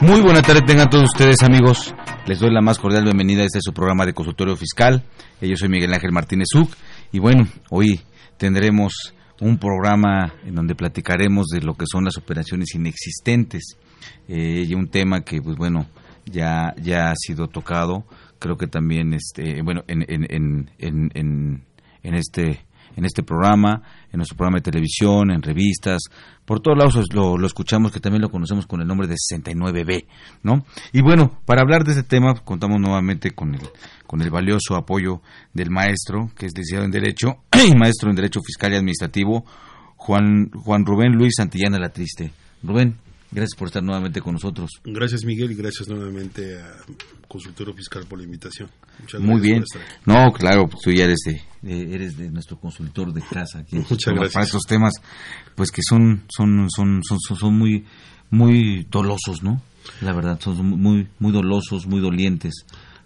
Muy buena tarde tengan todos ustedes amigos. Les doy la más cordial bienvenida a este su programa de consultorio fiscal. Eh, Yo soy Miguel Ángel Martínez Uc y bueno, hoy tendremos un programa en donde platicaremos de lo que son las operaciones inexistentes eh, y un tema que pues bueno ya ya ha sido tocado. Creo que también este bueno en en, en, en, en- este en este programa, en nuestro programa de televisión, en revistas, por todos lados lo, escuchamos, que también lo conocemos con el nombre de 69B, ¿no? Y bueno, para hablar de este tema, contamos nuevamente con el, con el valioso apoyo del maestro, que es licenciado en Derecho y maestro en Derecho Fiscal y Administrativo, Juan, Juan Rubén Luis Santillana La Triste. Rubén, gracias por estar nuevamente con nosotros. Gracias Miguel y gracias nuevamente a Consultorio Fiscal por la invitación. Muchas Muy gracias bien. No, claro, pues tú ya eres de, de- eres de nuestro consultor de casa aquí. Muchas gracias. Para estos temas, pues que son son son son, son, son muy muy dolosos, ¿no? La verdad, son muy muy dolosos, muy dolientes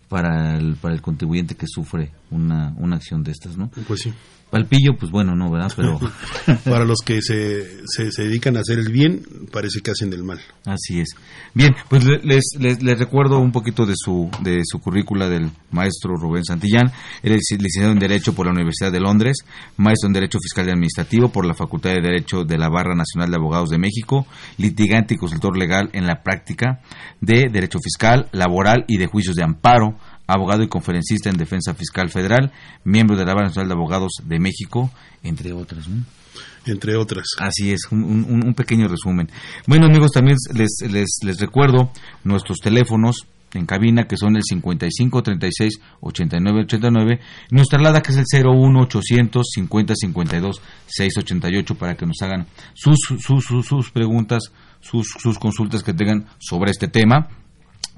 para el para el contribuyente que sufre una una acción de estas, ¿no? Pues sí. Palpillo, pues bueno, no, ¿verdad? Pero Para los que se, se, se dedican a hacer el bien, parece que hacen del mal. Así es. Bien, pues le- les, les, les recuerdo un poquito de su, de su currícula del maestro Rubén Santillán. Él es licenciado en Derecho por la Universidad de Londres, maestro en Derecho Fiscal y Administrativo por la Facultad de Derecho de la Barra Nacional de Abogados de México, litigante y consultor legal en la práctica de Derecho Fiscal, Laboral y de Juicios de Amparo, abogado y conferencista en Defensa Fiscal Federal, miembro de la Barra Nacional de Abogados de México, entre otros. ¿no? Entre otras. Así es, un, un- un pequeño resumen. Bueno amigos, también les, les, les recuerdo nuestros teléfonos en cabina que son el 55 36 89 89, nuestra alada que es el 01 800 50 52 688 para que nos hagan sus, sus, sus, sus preguntas, sus, sus consultas que tengan sobre este tema.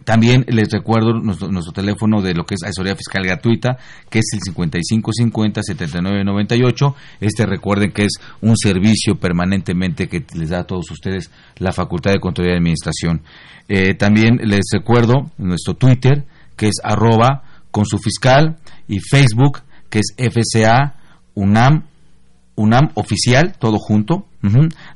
También les recuerdo nuestro, teléfono de lo que es asesoría fiscal gratuita, que es el 5550-7998. Este recuerden que es un servicio permanentemente que les da a todos ustedes la Facultad de Control y Administración. Eh, también les recuerdo nuestro Twitter, que es arroba con su fiscal, y Facebook, que es FCA UNAM UNAM oficial, todo junto.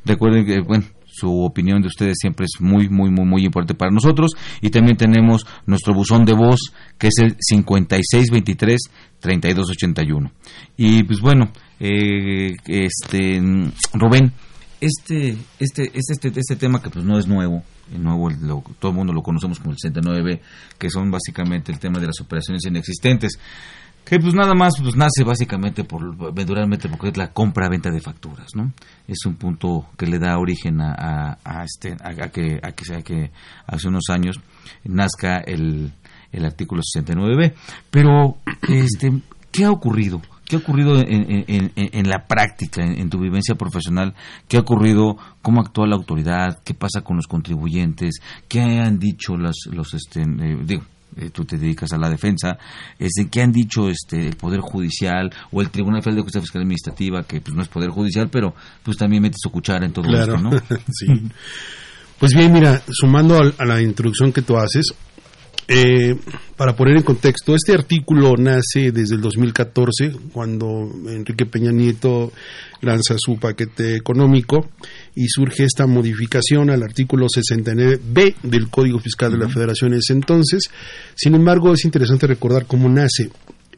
Recuerden que, bueno, su opinión de ustedes siempre es muy, muy, muy, muy importante para nosotros. Y también tenemos nuestro buzón de voz, que es el 5623-3281. Y pues bueno, eh, este, mm, Rubén, este, este, este, este, este tema que pues no es nuevo, nuevo, todo el mundo lo conocemos como el 69B, que son básicamente el tema de las operaciones inexistentes que pues nada más pues nace básicamente por venduralmente porque es la compra-venta de facturas, ¿no? Es un punto que le da origen a, a- este a, a que a que sea que hace unos años nazca el, el artículo 69B, pero este ¿qué ha ocurrido? ¿Qué ha ocurrido en, en- la práctica, en, en tu vivencia profesional? ¿Qué ha ocurrido? ¿Cómo actúa la autoridad? ¿Qué pasa con los contribuyentes? ¿Qué han dicho los, los este, eh, digo, eh, tú te dedicas a la defensa, este, ¿qué han dicho este, el Poder Judicial o el Tribunal Federal de Justicia Fiscal Administrativa, que pues no es Poder Judicial, pero pues también mete su cuchara en todo Claro. esto, ¿no? sí. Pues bien, mira, sumando al- a, la introducción que tú haces, eh, para poner en contexto, este artículo nace desde el 2014, cuando Enrique Peña Nieto lanza su paquete económico y surge esta modificación al artículo 69B del Código Fiscal de la Federación en ese entonces. Sin embargo, es interesante recordar cómo nace.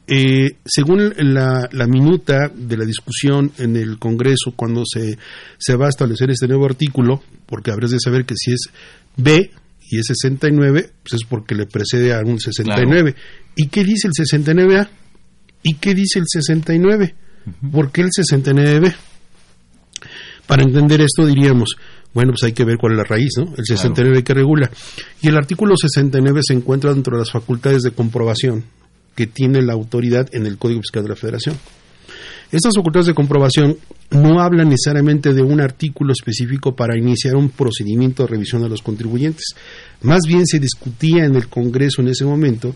Eh, según la, la minuta de la discusión en el Congreso cuando se, se va a establecer este nuevo artículo, porque habrás de saber que si es B y es 69, pues es porque le precede a un 69. ¿Y qué dice el 69A? ¿Y qué dice el 69? ¿Por qué el 69B? Para entender esto diríamos, bueno, pues hay que ver cuál es la raíz, ¿no? El 69 que regula. Y el artículo 69 se encuentra dentro de las facultades de comprobación que tiene la autoridad en el Código Fiscal de la Federación. Estas facultades de comprobación no hablan necesariamente de un artículo específico para iniciar un procedimiento de revisión de los contribuyentes. Más bien se discutía en el Congreso en ese momento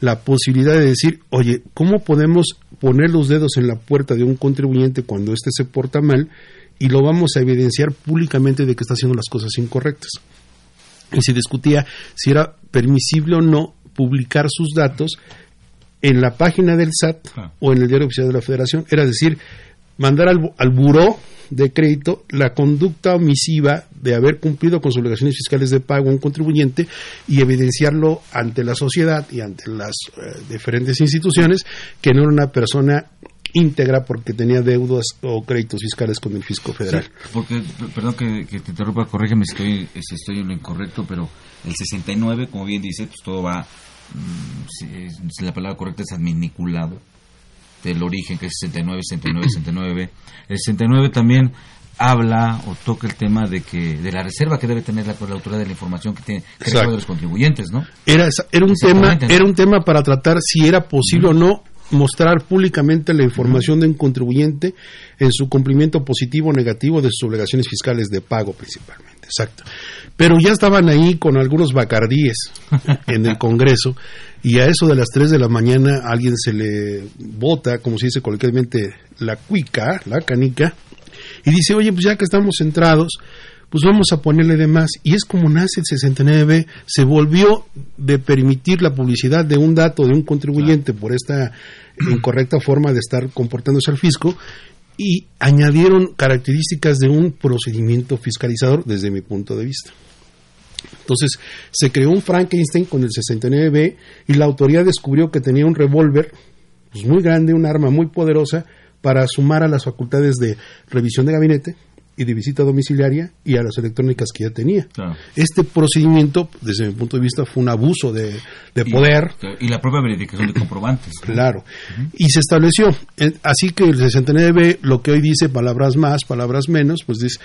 la posibilidad de decir, oye, ¿cómo podemos poner los dedos en la puerta de un contribuyente cuando éste se porta mal y lo vamos a evidenciar públicamente de que está haciendo las cosas incorrectas? Y se discutía si era permisible o no publicar sus datos en la página del SAT o en el diario oficial de la Federación, era decir, mandar al, al buró de crédito la conducta omisiva de haber cumplido con sus obligaciones fiscales de pago a un contribuyente y evidenciarlo ante la sociedad y ante las eh, diferentes instituciones que no era una persona íntegra porque tenía deudas o créditos fiscales con el fisco federal. porque, perdón que, te interrumpa, corrígeme si estoy, si estoy en lo incorrecto, pero el 69, como bien dice, pues todo va Mm, si, la palabra correcta es adminiculado, del origen, que es 69, 69, 69. El 69 también habla o toca el tema de que de la reserva que debe tener la, autoridad de la información que tiene que de los contribuyentes, ¿no? Era, era un tema era un tema para tratar si era posible o no mostrar públicamente la información de un contribuyente en su cumplimiento positivo o negativo de sus obligaciones fiscales de pago principalmente. Exacto pero ya estaban ahí con algunos bacardíes en el Congreso y a eso de las 3 de la mañana alguien se le bota, como se dice coloquialmente, la cuica, la canica, y dice, oye, pues ya que estamos centrados, pues vamos a ponerle de más. Y es como nace el 69, se volvió de permitir la publicidad de un dato de un contribuyente por esta incorrecta forma de estar comportándose al fisco y añadieron características de un procedimiento fiscalizador desde mi punto de vista. Entonces se creó un Frankenstein con el 69B y la autoridad descubrió que tenía un revólver pues, muy grande, un arma muy poderosa para sumar a las facultades de revisión de gabinete y de visita domiciliaria y a las electrónicas que ya tenía. Este procedimiento, desde mi punto de vista, fue un abuso de, poder. Y la propia verificación de comprobantes. Claro. Y se estableció. Así que el 69B, lo que hoy dice palabras más, palabras menos, pues dice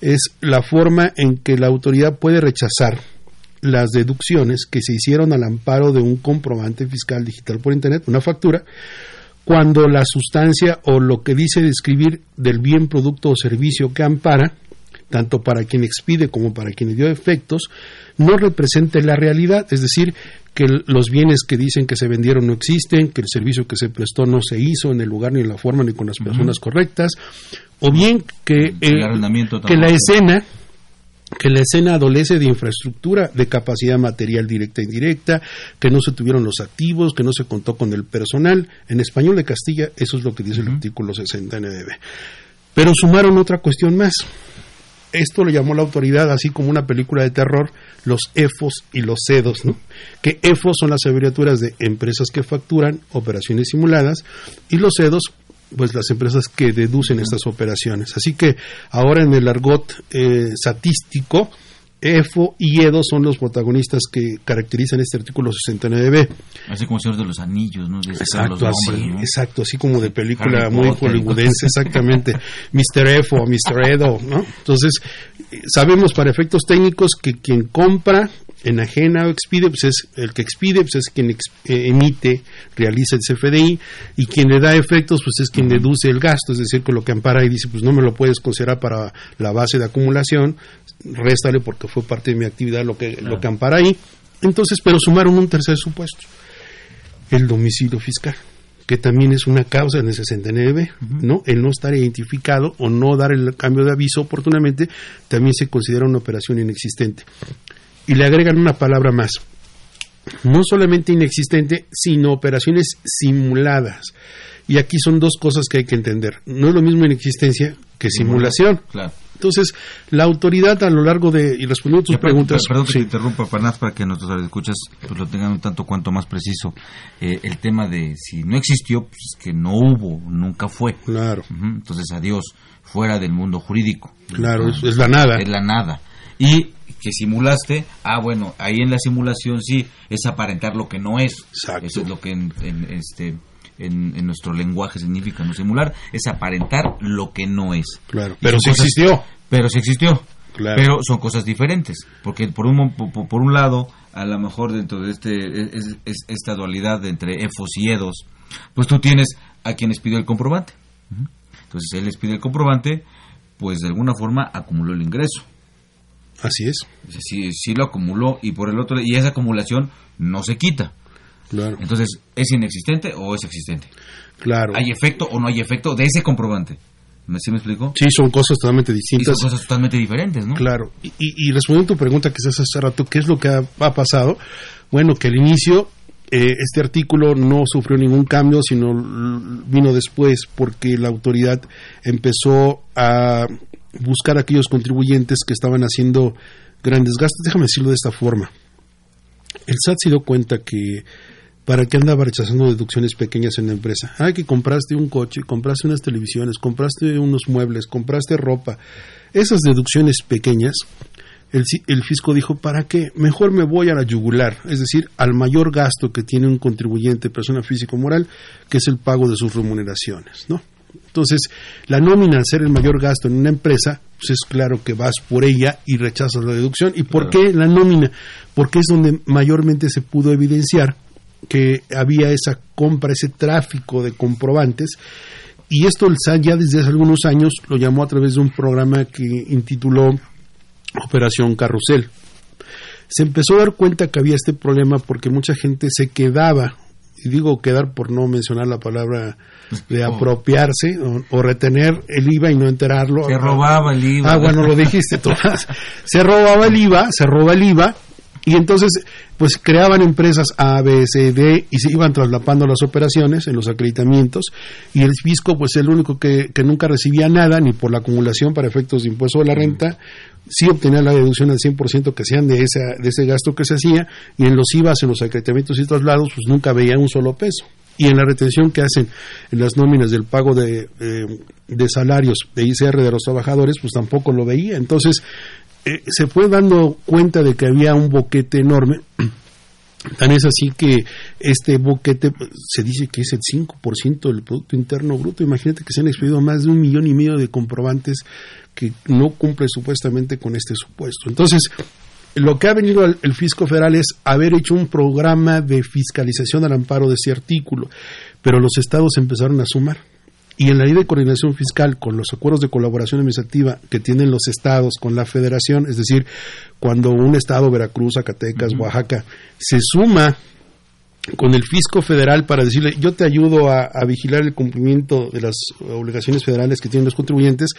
es la forma en que la autoridad puede rechazar las deducciones que se hicieron al amparo de un comprobante fiscal digital por Internet, una factura, cuando la sustancia o lo que dice describir del bien, producto o servicio que ampara, tanto para quien expide como para quien dio efectos, no represente la realidad, es decir, que los bienes que dicen que se vendieron no existen, que el servicio que se prestó no se hizo en el lugar ni en la forma ni con las personas correctas, o bien que, que la escena que la escena adolece de infraestructura, de capacidad material directa e indirecta, que no se tuvieron los activos, que no se contó con el personal. En español de Castilla, eso es lo que dice el artículo 69. Pero sumaron otra cuestión más. Esto lo llamó la autoridad, así como una película de terror, los EFOS y los CEDOS, ¿no? Que EFOS son las abreviaturas de empresas que facturan operaciones simuladas y los CEDOS pues las empresas que deducen estas operaciones. Así que ahora en el argot eh, EFO y EDO son los protagonistas que caracterizan este artículo 69b. Así como Señor de los Anillos, ¿no? exacto, así, exacto, así como de película muy hollywoodense, exactamente. Mr. EFO, Mr. Edo, ¿no? Entonces, sabemos para efectos técnicos que quien compra enajena o expide, pues es el que expide, pues es quien eh, emite, realiza el CFDI, y quien le da efectos, pues es quien deduce el gasto, es decir, que lo que ampara y dice, pues no me lo puedes considerar para la base de acumulación, réstale porque fue parte de mi actividad lo que, lo que ampara ahí. Entonces, pero sumaron un tercer supuesto, el domicilio fiscal que también es una causa en el 69, ¿no? El no estar identificado o no dar el cambio de aviso oportunamente también se considera una operación inexistente y le agregan una palabra más. No solamente inexistente, sino operaciones simuladas. Y aquí son dos cosas que hay que entender. No es lo mismo inexistencia que simulación. Claro. Entonces, la autoridad a lo largo de, y respondiendo a tus preguntas... Perdón que te interrumpa, para, para que nuestros escuchas pues, lo tengan un tanto cuanto más preciso. Eh, el tema de si no existió, pues es que no hubo, nunca fue. Claro. Entonces, adiós, fuera del mundo jurídico. Claro, es, es, la nada. Es la nada. Y que simulaste, ah, bueno, ahí en la simulación sí es aparentar lo que no es. Exacto. Eso es lo que en, en, este en, en nuestro lenguaje significa no simular, es aparentar lo que no es. Claro, pero sí cosas- existió. Pero sí existió. Claro. Pero son cosas diferentes, porque por un, por, por un lado, a lo mejor dentro de este es- es- esta dualidad entre efos y edos, pues tú tienes a quien les pidió el comprobante. Entonces él les pide el comprobante, pues de alguna forma acumuló el ingreso. Así es. Sí, sí lo acumuló y por el otro y esa acumulación no se quita. Claro. Entonces, ¿es inexistente o es existente? Claro. ¿Hay efecto o no hay efecto de ese comprobante? ¿Me, ¿Sí me explico? Sí, son cosas totalmente Y son distintas. cosas totalmente diferentes, ¿no? Claro. Y, y- y respondiendo a tu pregunta que haces hace rato, ¿qué es lo que ha, ha pasado? Bueno, que al inicio eh, este artículo no sufrió ningún cambio, sino vino después porque la autoridad empezó a buscar a aquellos contribuyentes que estaban haciendo grandes gastos. Déjame decirlo de esta forma. El SAT se dio cuenta que para qué andaba rechazando deducciones pequeñas en la empresa. Ah, que compraste un coche, compraste unas televisiones, compraste unos muebles, compraste ropa. Esas deducciones pequeñas, el, fisco dijo, ¿para qué? Mejor me voy a la yugular, es decir, al mayor gasto que tiene un contribuyente, persona física o moral, que es el pago de sus remuneraciones, ¿no? Entonces, la nómina, al ser el mayor gasto en una empresa, pues es claro que vas por ella y rechazas la deducción. ¿Y por qué la nómina? Porque es donde mayormente se pudo evidenciar que había esa compra, ese tráfico de comprobantes. Y esto el SAT ya desde hace algunos años lo llamó a través de un programa que intituló Operación Carrusel. Se empezó a dar cuenta que había este problema porque mucha gente se quedaba, y digo quedar por no mencionar la palabra de apropiarse o, o retener el IVA y no enterarlo. Se robaba el IVA. Ah, bueno, lo dijiste tú. se robaba el IVA, se roba el IVA y entonces pues creaban empresas A, B, C, D y se iban traslapando las operaciones en los acreditamientos y el fisco pues el único que, que nunca recibía nada ni por la acumulación para efectos de impuesto de la renta sí obtenía la deducción al 100% que sean de, esa, de ese gasto que se hacía y en los IVAs, en los acreditamientos y traslados pues nunca veía un solo peso y en la retención que hacen en las nóminas del pago de, eh, de salarios de ICR de los trabajadores, pues tampoco lo veía. Entonces, eh, se fue dando cuenta de que había un boquete enorme. Tan es así que este boquete se dice que es el 5% del Producto Interno Bruto. Imagínate que se han expedido más de un millón y medio de comprobantes que no cumplen supuestamente con este supuesto. Entonces, lo que ha venido el, el fisco federal es haber hecho un programa de fiscalización al amparo de ese artículo, pero los estados empezaron a sumar. Y en la ley de coordinación fiscal, con los acuerdos de colaboración administrativa que tienen los estados con la federación, es decir, cuando un estado, Veracruz, Zacatecas, Oaxaca, se suma con el fisco federal para decirle yo te ayudo a, a vigilar el cumplimiento de las obligaciones federales que tienen los contribuyentes,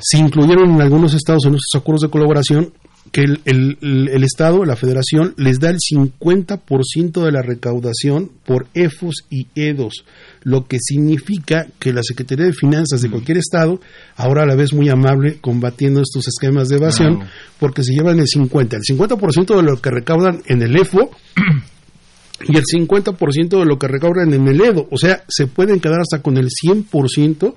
se incluyeron en algunos estados en estos acuerdos de colaboración que el, el- Estado, la Federación, les da el 50% de la recaudación por EFOS y EDOS, lo que significa que la Secretaría de Finanzas de cualquier Estado, ahora a la vez muy amable, combatiendo estos esquemas de evasión, porque se llevan el 50%, el 50% de lo que recaudan en el EFO y el 50% de lo que recaudan en el EDO, o sea, se pueden quedar hasta con el 100%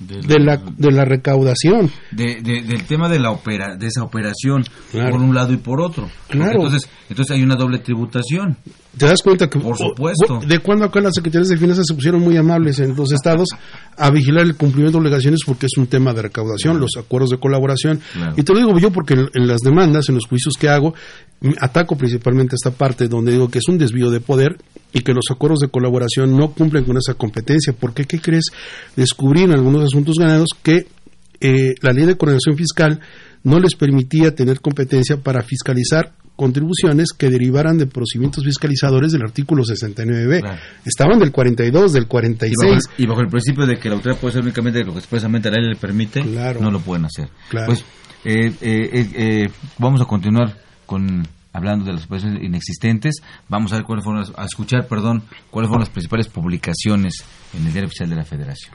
de la, de la recaudación. de, de- del tema de la opera, de esa operación Claro. por un lado y por otro. Claro. Entonces, entonces hay una doble tributación. ¿Te das cuenta que Por supuesto. de cuando acá las secretarías de finanzas se pusieron muy amables en los estados a vigilar el cumplimiento de obligaciones porque es un tema de recaudación, los acuerdos de colaboración. Claro. Y te lo digo yo porque en, en las demandas, en los juicios que hago, ataco principalmente esta parte donde digo que es un desvío de poder y que los acuerdos de colaboración no cumplen con esa competencia. Porque, ¿qué crees? Descubrí en algunos asuntos ganados que eh, la ley de coordinación fiscal no les permitía tener competencia para fiscalizar contribuciones que derivaran de procedimientos fiscalizadores del artículo 69b. Claro. Estaban del 42, del Y bajo, 46. el, y bajo el principio de que la autoridad puede ser únicamente lo que expresamente la ley le permite, Claro. no lo pueden hacer. Claro. Pues eh, eh, eh, vamos a continuar con hablando de las operaciones inexistentes. Vamos a ver cuáles fueron las- a escuchar, perdón, cuáles fueron las principales publicaciones en el diario oficial de la Federación.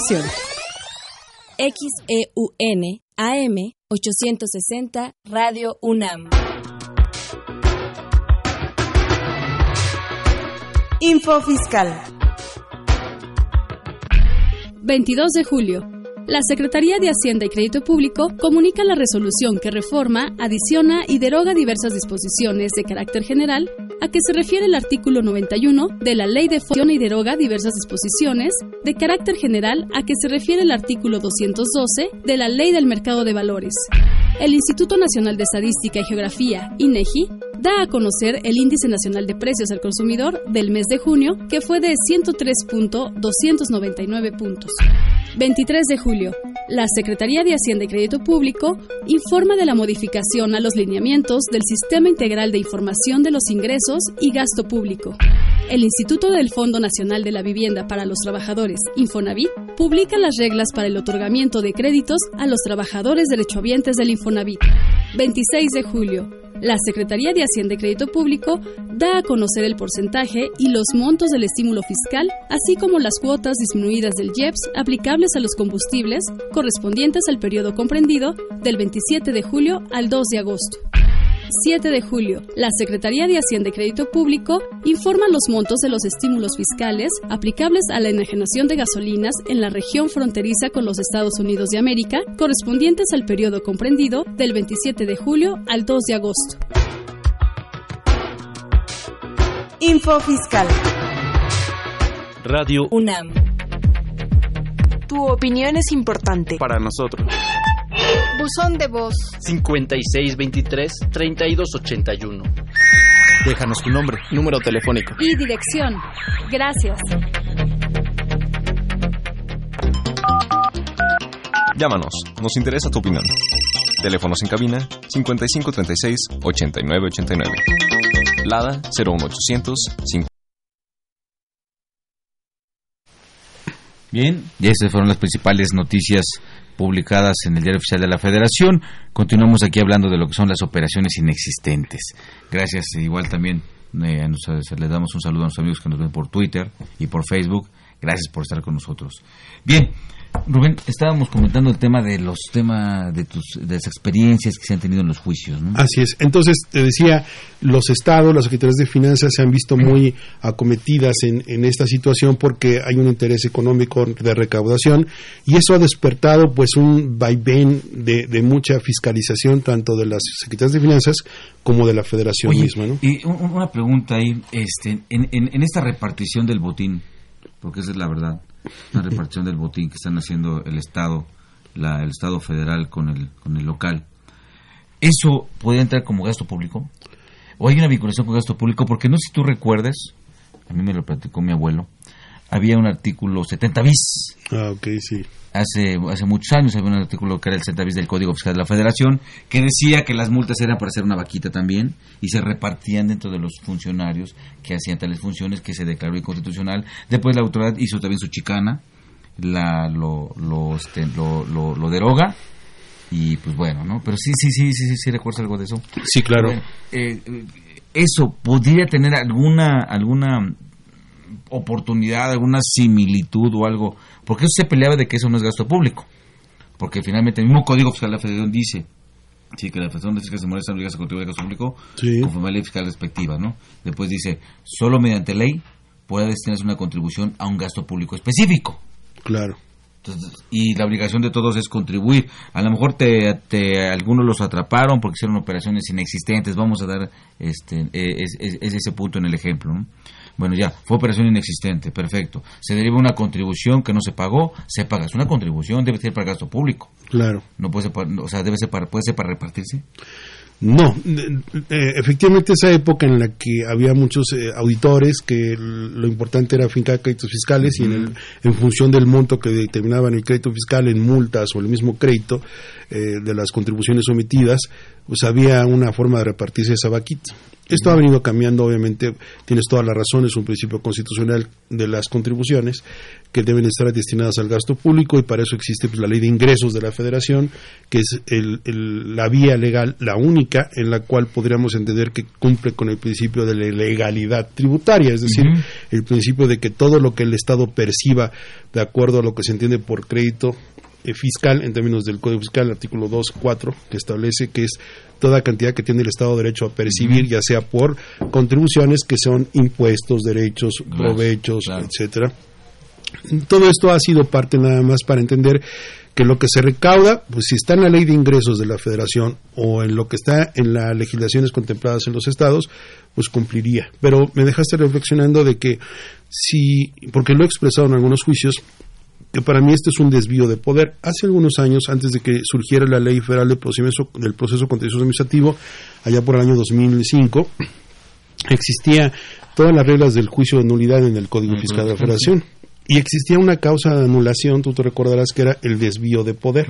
XEUN AM 860 Radio UNAM. Info Fiscal. 22 de julio. La Secretaría de Hacienda y Crédito Público comunica la resolución que reforma, adiciona y deroga diversas disposiciones de carácter general a que se refiere el artículo 91 de la Ley de Función y deroga diversas disposiciones de carácter general a que se refiere el artículo 212 de la Ley del Mercado de Valores. El Instituto Nacional de Estadística y Geografía, INEGI, da a conocer el Índice Nacional de Precios al Consumidor del mes de junio, que fue de 103.299 puntos. 23 de julio. La Secretaría de Hacienda y Crédito Público informa de la modificación a los lineamientos del Sistema Integral de Información de los Ingresos y Gasto Público. El Instituto del Fondo Nacional de la Vivienda para los Trabajadores, Infonavit, publica las reglas para el otorgamiento de créditos a los trabajadores derechohabientes del Infonavit. 26 de julio. La Secretaría de Hacienda y Crédito Público da a conocer el porcentaje y los montos del estímulo fiscal, así como las cuotas disminuidas del IEPS aplicables a los combustibles correspondientes al periodo comprendido del 27 de julio al 2 de agosto. 7 de julio, la Secretaría de Hacienda y Crédito Público informa los montos de los estímulos fiscales aplicables a la enajenación de gasolinas en la región fronteriza con los Estados Unidos de América, correspondientes al periodo comprendido del 27 de julio al 2 de agosto. Info Fiscal. Radio UNAM. Tu opinión es importante. Para nosotros. Buzón de voz 5623-3281. Déjanos tu nombre, número telefónico. Y dirección. Gracias. Llámanos, nos interesa tu opinión. Teléfonos en cabina 5536-8989. Lada 01800 Bien, y esas fueron las principales noticias publicadas en el Diario Oficial de la Federación. Continuamos aquí hablando de lo que son las operaciones inexistentes. Gracias, igual también eh, nos, le damos un saludo a nuestros amigos que nos ven por Twitter y por Facebook. Gracias por estar con nosotros. Bien, Rubén, estábamos comentando el tema de los temas de tus de las experiencias que se han tenido en los juicios, ¿no? Así es. Entonces te decía, los estados, las secretarías de finanzas se han visto muy acometidas en, en esta situación porque hay un interés económico de recaudación y eso ha despertado pues un vaivén de, de mucha fiscalización tanto de las secretarías de finanzas como de la Federación Oye, misma, ¿no? Y un- una pregunta ahí, este, en, en, en esta repartición del botín, porque esa es la verdad, la repartición del botín que están haciendo el Estado, la, el Estado federal con el, con el local, ¿eso puede entrar como gasto público? ¿O hay una vinculación con gasto público? Porque no sé si tú recuerdes, a mí me lo platicó mi abuelo, había un artículo 70 bis, Ah, ok, sí. Hace, hace muchos años había un artículo que era el 70 bis del Código Fiscal de la Federación que decía que las multas eran para hacer una vaquita también y se repartían dentro de los funcionarios que hacían tales funciones que se declaró inconstitucional. Después la autoridad hizo también su chicana, la, lo, lo, este, lo, lo, lo deroga y pues bueno, ¿no? Pero sí, sí, sí, sí, sí, sí recuerdas algo de eso. Sí, claro. Bueno, eh, eh, eso podría tener alguna alguna oportunidad, alguna similitud o algo, porque eso se peleaba de que eso no es gasto público, porque finalmente el mismo Código Fiscal de la Federación dice sí que la Federación de Fiscales Morales están obligadas a contribuir al gasto público Sí. conforme a la ley fiscal respectiva, ¿no? Después dice, solo mediante ley puede destinarse una contribución a un gasto público específico. Claro. Entonces, y la obligación de todos es contribuir. A lo mejor te, te- algunos los atraparon porque hicieron operaciones inexistentes. Vamos a dar este es, es- es ese punto en el ejemplo. ¿no? Bueno, ya, fue operación inexistente, perfecto. Se deriva una contribución que no se pagó, se paga. Es una contribución, debe ser para gasto público. Claro. No puede ser para, o sea, debe ser para, puede ser para repartirse. No, eh, efectivamente esa época en la que había muchos eh, auditores que lo importante era fincar créditos fiscales y en, el, en, función del monto que determinaban el crédito fiscal en multas o el mismo crédito eh, de las contribuciones omitidas, pues había una forma de repartirse esa vaquita. Esto ha venido cambiando, obviamente, tienes toda la razón, es un principio constitucional de las contribuciones que deben estar destinadas al gasto público y para eso existe pues, la ley de ingresos de la federación, que es la vía legal, la única en la cual podríamos entender que cumple con el principio de la legalidad tributaria, es decir, el principio de que todo lo que el Estado perciba de acuerdo a lo que se entiende por crédito eh, fiscal en términos del Código Fiscal, el artículo 2.4, que establece que es toda cantidad que tiene el Estado derecho a percibir, ya sea por contribuciones que son impuestos, derechos, provechos, etcétera. Todo esto ha sido parte nada más para entender que lo que se recauda, pues si está en la ley de ingresos de la Federación o en lo que está en las legislaciones contempladas en los estados, pues cumpliría. Pero me dejaste reflexionando de que si, porque lo he expresado en algunos juicios, que para mí este es un desvío de poder. Hace algunos años, antes de que surgiera la ley federal del proceso, del proceso contencioso administrativo, allá por el año 2005, existía todas las reglas del juicio de nulidad en el Código Fiscal de la Federación. Y existía una causa de anulación, tú te recordarás que era el desvío de poder.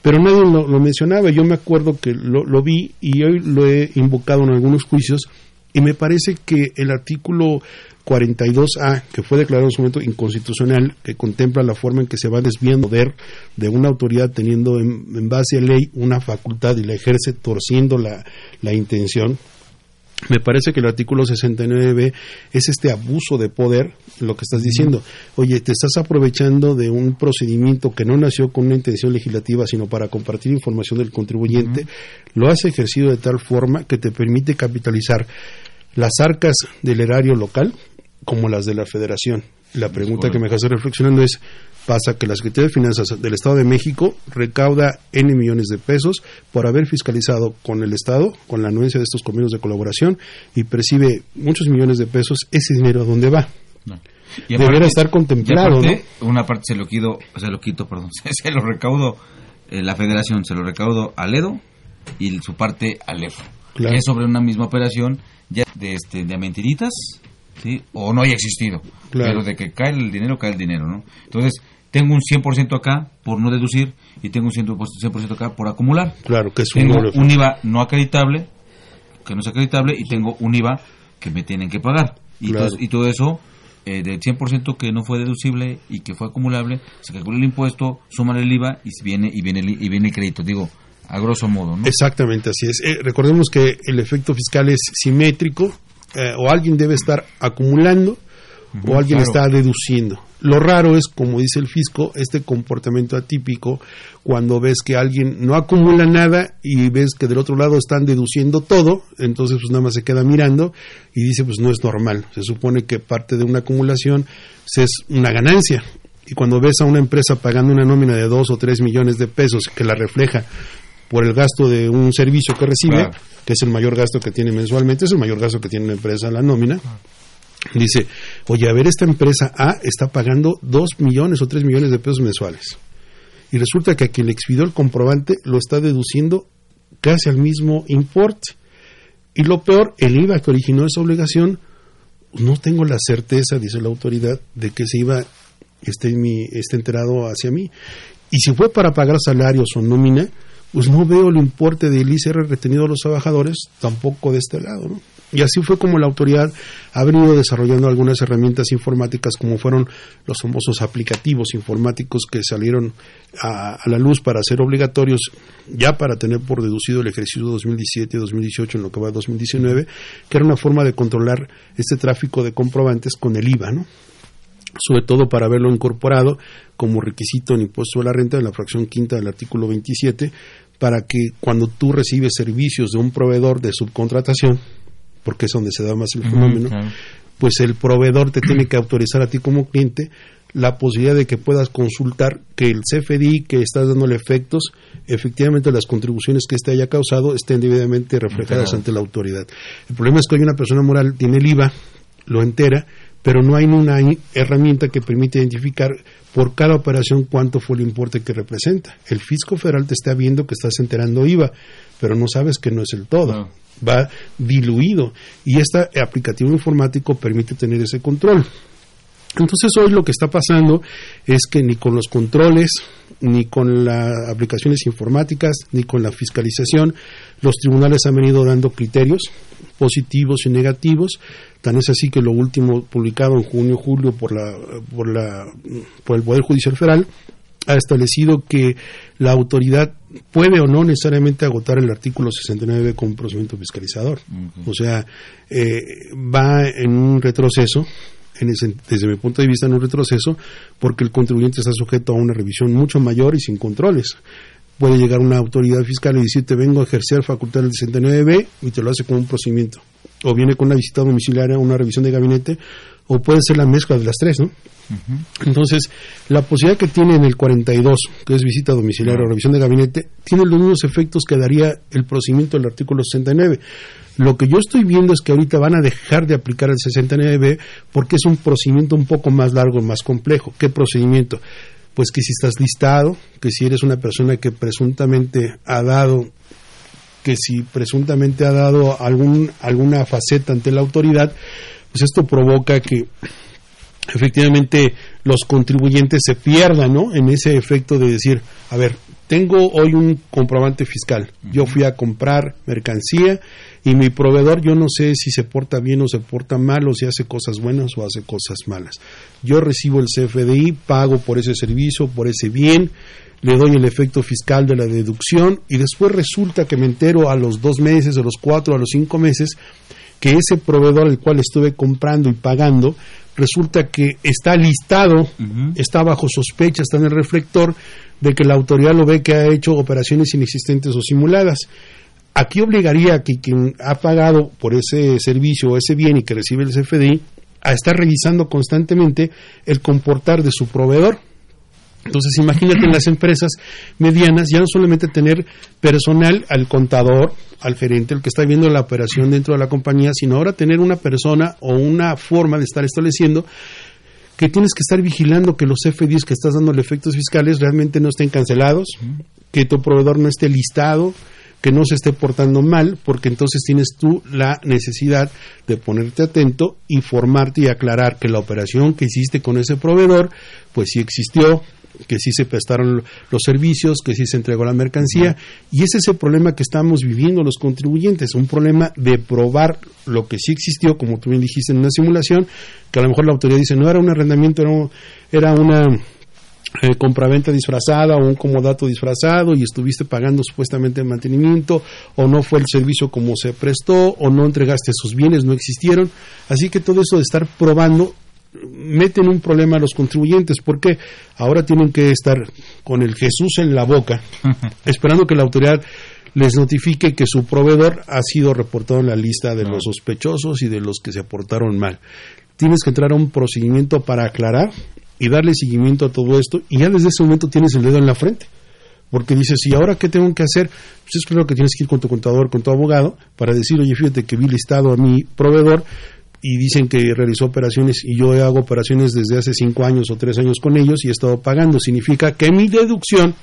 Pero nadie lo, mencionaba. Yo me acuerdo que lo, lo vi y hoy lo he invocado en algunos juicios y me parece que el artículo 42A, que fue declarado en su momento inconstitucional, que contempla la forma en que se va desviando poder de una autoridad teniendo en, base a ley una facultad y la ejerce torciendo la, la intención, me parece que el artículo 69b es este abuso de poder, lo que estás diciendo. Oye, te estás aprovechando de un procedimiento que no nació con una intención legislativa, sino para compartir información del contribuyente, lo has ejercido de tal forma que te permite capitalizar las arcas del erario local como las de la federación. La pregunta que me hace reflexionando es, pasa que la Secretaría de Finanzas del Estado de México recauda N millones de pesos por haber fiscalizado con el Estado, con la anuencia de estos convenios de colaboración, y percibe muchos millones de pesos, ese dinero a dónde va. Debería estar contemplado, ¿no? Una parte se lo quito, se lo quito, perdón, se lo recaudo eh, la Federación, se lo recaudo al EDO y su parte al EFO. Es sobre una misma operación ya de, este, de mentiritas ¿sí? o no haya existido. Pero de que cae el dinero, cae el dinero, ¿no? Entonces, tengo un 100% acá por no deducir y tengo un 100% acá por acumular. Claro, que es un, tengo un IVA no acreditable, que no es acreditable, y tengo un IVA que me tienen que pagar. Y, todo, y todo eso, eh, del 100% que no fue deducible y que fue acumulable, se calcula el impuesto, suman el IVA y viene, y viene, el, y viene el crédito. Digo, a grosso modo, ¿no? Exactamente, así es. Eh, recordemos que el efecto fiscal es simétrico, eh, o alguien debe estar acumulando o alguien está deduciendo. Lo raro es, como dice el fisco, este comportamiento atípico cuando ves que alguien no acumula nada y ves que del otro lado están deduciendo todo, entonces pues nada más se queda mirando y dice pues no es normal. Se supone que parte de una acumulación es una ganancia. Y cuando ves a una empresa pagando una nómina de dos o tres millones de pesos que la refleja por el gasto de un servicio que recibe, que es el mayor gasto que tiene mensualmente, es el mayor gasto que tiene una empresa en la nómina. Dice, oye, a ver, esta empresa A está pagando dos millones o tres millones de pesos mensuales. Y resulta que a quien le expidió el comprobante lo está deduciendo casi al mismo importe. Y lo peor, el IVA que originó esa obligación, no tengo la certeza, dice la autoridad, de que ese IVA esté, mi, esté enterado hacia mí. Y si fue para pagar salarios o nómina, pues no veo el importe del ICR retenido a los trabajadores tampoco de este lado. ¿no? Y así fue como la autoridad ha venido desarrollando algunas herramientas informáticas, como fueron los famosos aplicativos informáticos que salieron a, la luz para ser obligatorios, ya para tener por deducido el ejercicio 2017-2018 en lo que va a 2019, que era una forma de controlar este tráfico de comprobantes con el IVA, ¿no? sobre todo para haberlo incorporado como requisito en impuesto a la renta en la fracción quinta del artículo 27, para que cuando tú recibes servicios de un proveedor de subcontratación, porque es donde se da más el fenómeno, pues el proveedor te tiene que autorizar a ti como cliente la posibilidad de que puedas consultar que el CFDI que estás dándole efectos, efectivamente las contribuciones que éste haya causado estén debidamente reflejadas ante la autoridad. El problema es que hoy una persona moral tiene el IVA, lo entera, pero no hay una herramienta que permite identificar por cada operación cuánto fue el importe que representa. El fisco federal te está viendo que estás enterando IVA, pero no sabes que no es el todo. Va diluido. Y este aplicativo informático permite tener ese control. Entonces hoy lo que está pasando es que ni con los controles, ni con las aplicaciones informáticas, ni con la fiscalización, los tribunales han venido dando criterios positivos y negativos. Tan es así que lo último publicado en junio julio por la por la por el Poder Judicial Federal ha establecido que la autoridad puede o no necesariamente agotar el artículo 69 con un procedimiento fiscalizador. O sea, eh, va en un retroceso en ese- desde mi punto de vista, en un retroceso, porque el contribuyente está sujeto a una revisión mucho mayor y sin controles. Puede llegar una autoridad fiscal y decir, te vengo a ejercer facultad del 69B y te lo hace con un procedimiento. O viene con una visita domiciliaria, una revisión de gabinete, o puede ser la mezcla de las tres, ¿no? Entonces, la posibilidad que tiene en el 42, que es visita domiciliaria o revisión de gabinete, tiene los mismos efectos que daría el procedimiento del artículo 69. Lo que yo estoy viendo es que ahorita van a dejar de aplicar el 69B porque es un procedimiento un poco más largo, más complejo. ¿Qué procedimiento? Pues que si estás listado, que si eres una persona que presuntamente ha dado que si presuntamente ha dado algún, alguna faceta ante la autoridad, pues esto provoca que efectivamente los contribuyentes se pierdan ¿no? en ese efecto de decir, a ver, tengo hoy un comprobante fiscal, yo fui a comprar mercancía y mi proveedor yo no sé si se porta bien o se porta mal o si hace cosas buenas o hace cosas malas. Yo recibo el CFDI, pago por ese servicio, por ese bien, le doy el efecto fiscal de la deducción y después resulta que me entero a los dos meses, a los cuatro, a los cinco meses que ese proveedor al cual estuve comprando y pagando resulta que está listado, está bajo sospecha, está en el reflector de que la autoridad lo ve que ha hecho operaciones inexistentes o simuladas. Aquí obligaría a que quien ha pagado por ese servicio o ese bien y que recibe el CFDI a estar revisando constantemente el comportar de su proveedor. Entonces, imagínate en las empresas medianas ya no solamente tener personal al contador, al gerente, el que está viendo la operación dentro de la compañía, sino ahora tener una persona o una forma de estar estableciendo que tienes que estar vigilando que los FDIs que estás dando efectos fiscales realmente no estén cancelados, que tu proveedor no esté listado, que no se esté portando mal, porque entonces tienes tú la necesidad de ponerte atento, informarte y aclarar que la operación que hiciste con ese proveedor, pues sí existió, que sí se prestaron los servicios, que sí se entregó la mercancía, y ese es el problema que estamos viviendo los contribuyentes, un problema de probar lo que sí existió, como tú bien dijiste en una simulación, que a lo mejor la autoridad dice, no era un arrendamiento, era, un- era una eh, compraventa disfrazada o un comodato disfrazado y estuviste pagando supuestamente el mantenimiento o no fue el servicio como se prestó o no entregaste esos bienes, no existieron. Así que todo eso de estar probando mete en un problema a los contribuyentes porque ahora tienen que estar con el Jesús en la boca esperando que la autoridad les notifique que su proveedor ha sido reportado en la lista de los sospechosos y de los que se aportaron mal. Tienes que entrar a un procedimiento para aclarar y darle seguimiento a todo esto y ya desde ese momento tienes el dedo en la frente. Porque dices, ¿y ahora qué tengo que hacer? Pues es claro que tienes que ir con tu contador, con tu abogado, para decir, oye, fíjate que vi listado a mi proveedor y dicen que realizó operaciones y yo hago operaciones desde hace cinco años o tres años con ellos y he estado pagando. Significa que mi deducción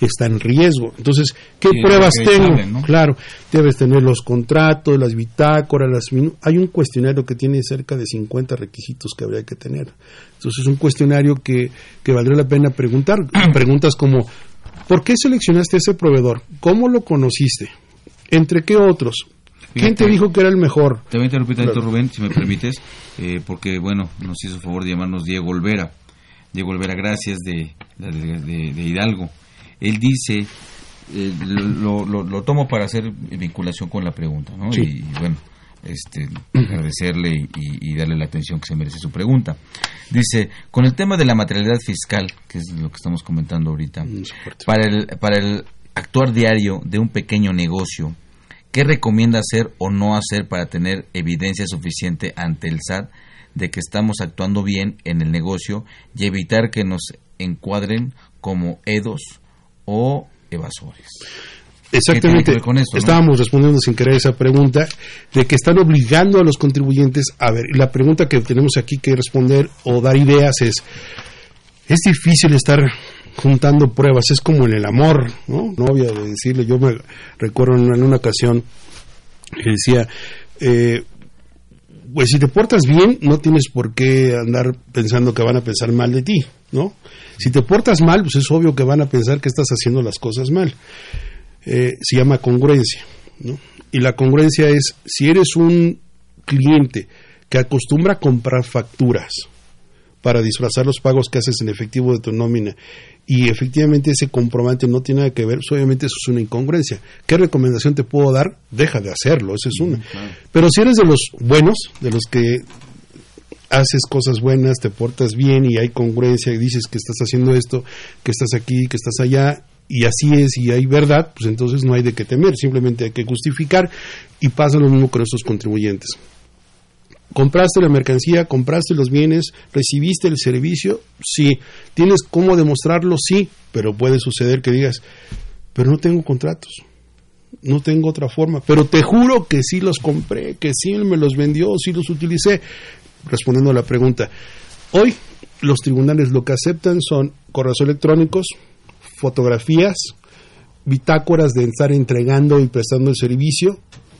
está en riesgo. Entonces, ¿qué Sí, pruebas tengo? ¿no? Claro, debes tener los contratos, las bitácoras, las minu- hay un cuestionario que tiene cerca de 50 requisitos que habría que tener. Entonces, es un cuestionario que, que valdría la pena preguntar. Preguntas como, ¿por qué seleccionaste ese proveedor? ¿Cómo lo conociste? ¿Entre qué otros? ¿Quién te Fíjate. dijo que era el mejor? Te voy a interrumpir Claro. Rubén, si me permites, eh, porque, bueno, nos hizo favor de llamarnos Diego Olvera. Diego Olvera, gracias, de, de, de- de Hidalgo. Él dice, eh, lo, lo- lo tomo para hacer vinculación con la pregunta, ¿no? Sí. Y, bueno, este, agradecerle y, y darle la atención que se merece su pregunta. Dice, con el tema de la materialidad fiscal, que es lo que estamos comentando ahorita, para el, para el actuar diario de un pequeño negocio, ¿qué recomienda hacer o no hacer para tener evidencia suficiente ante el SAT de que estamos actuando bien en el negocio y evitar que nos encuadren como edos o evasores? Exactamente. con esto, ¿no? Estábamos respondiendo sin querer esa pregunta de que están obligando a los contribuyentes a ver. La pregunta que tenemos aquí que responder o dar ideas es: es difícil estar juntando pruebas, es como en el amor, ¿no? Novia de decirle, yo me recuerdo en una, ocasión que decía, eh, pues si te portas bien, no tienes por qué andar pensando que van a pensar mal de ti, ¿no? Si te portas mal, pues es obvio que van a pensar que estás haciendo las cosas mal. Eh, se llama congruencia, ¿no? Y la congruencia es, si eres un cliente que acostumbra a comprar facturas para disfrazar los pagos que haces en efectivo de tu nómina y efectivamente ese comprobante no tiene nada que ver, pues obviamente eso es una incongruencia. ¿Qué recomendación te puedo dar? Deja de hacerlo, esa es una. Pero si eres de los buenos, de los que haces cosas buenas, te portas bien y hay congruencia y dices que estás haciendo esto, que estás aquí, que estás allá, y así es y hay verdad, pues entonces no hay de qué temer, simplemente hay que justificar y pasa lo mismo con estos contribuyentes. ¿Compraste la mercancía? ¿Compraste los bienes? ¿Recibiste el servicio? Sí. ¿Tienes cómo demostrarlo? Sí. Pero puede suceder que digas, pero no tengo contratos. No tengo otra forma. Pero te juro que sí los compré, que sí me los vendió, sí los utilicé. Respondiendo a la pregunta. Hoy los tribunales lo que aceptan son correos electrónicos, fotografías, bitácoras de estar entregando y prestando el servicio,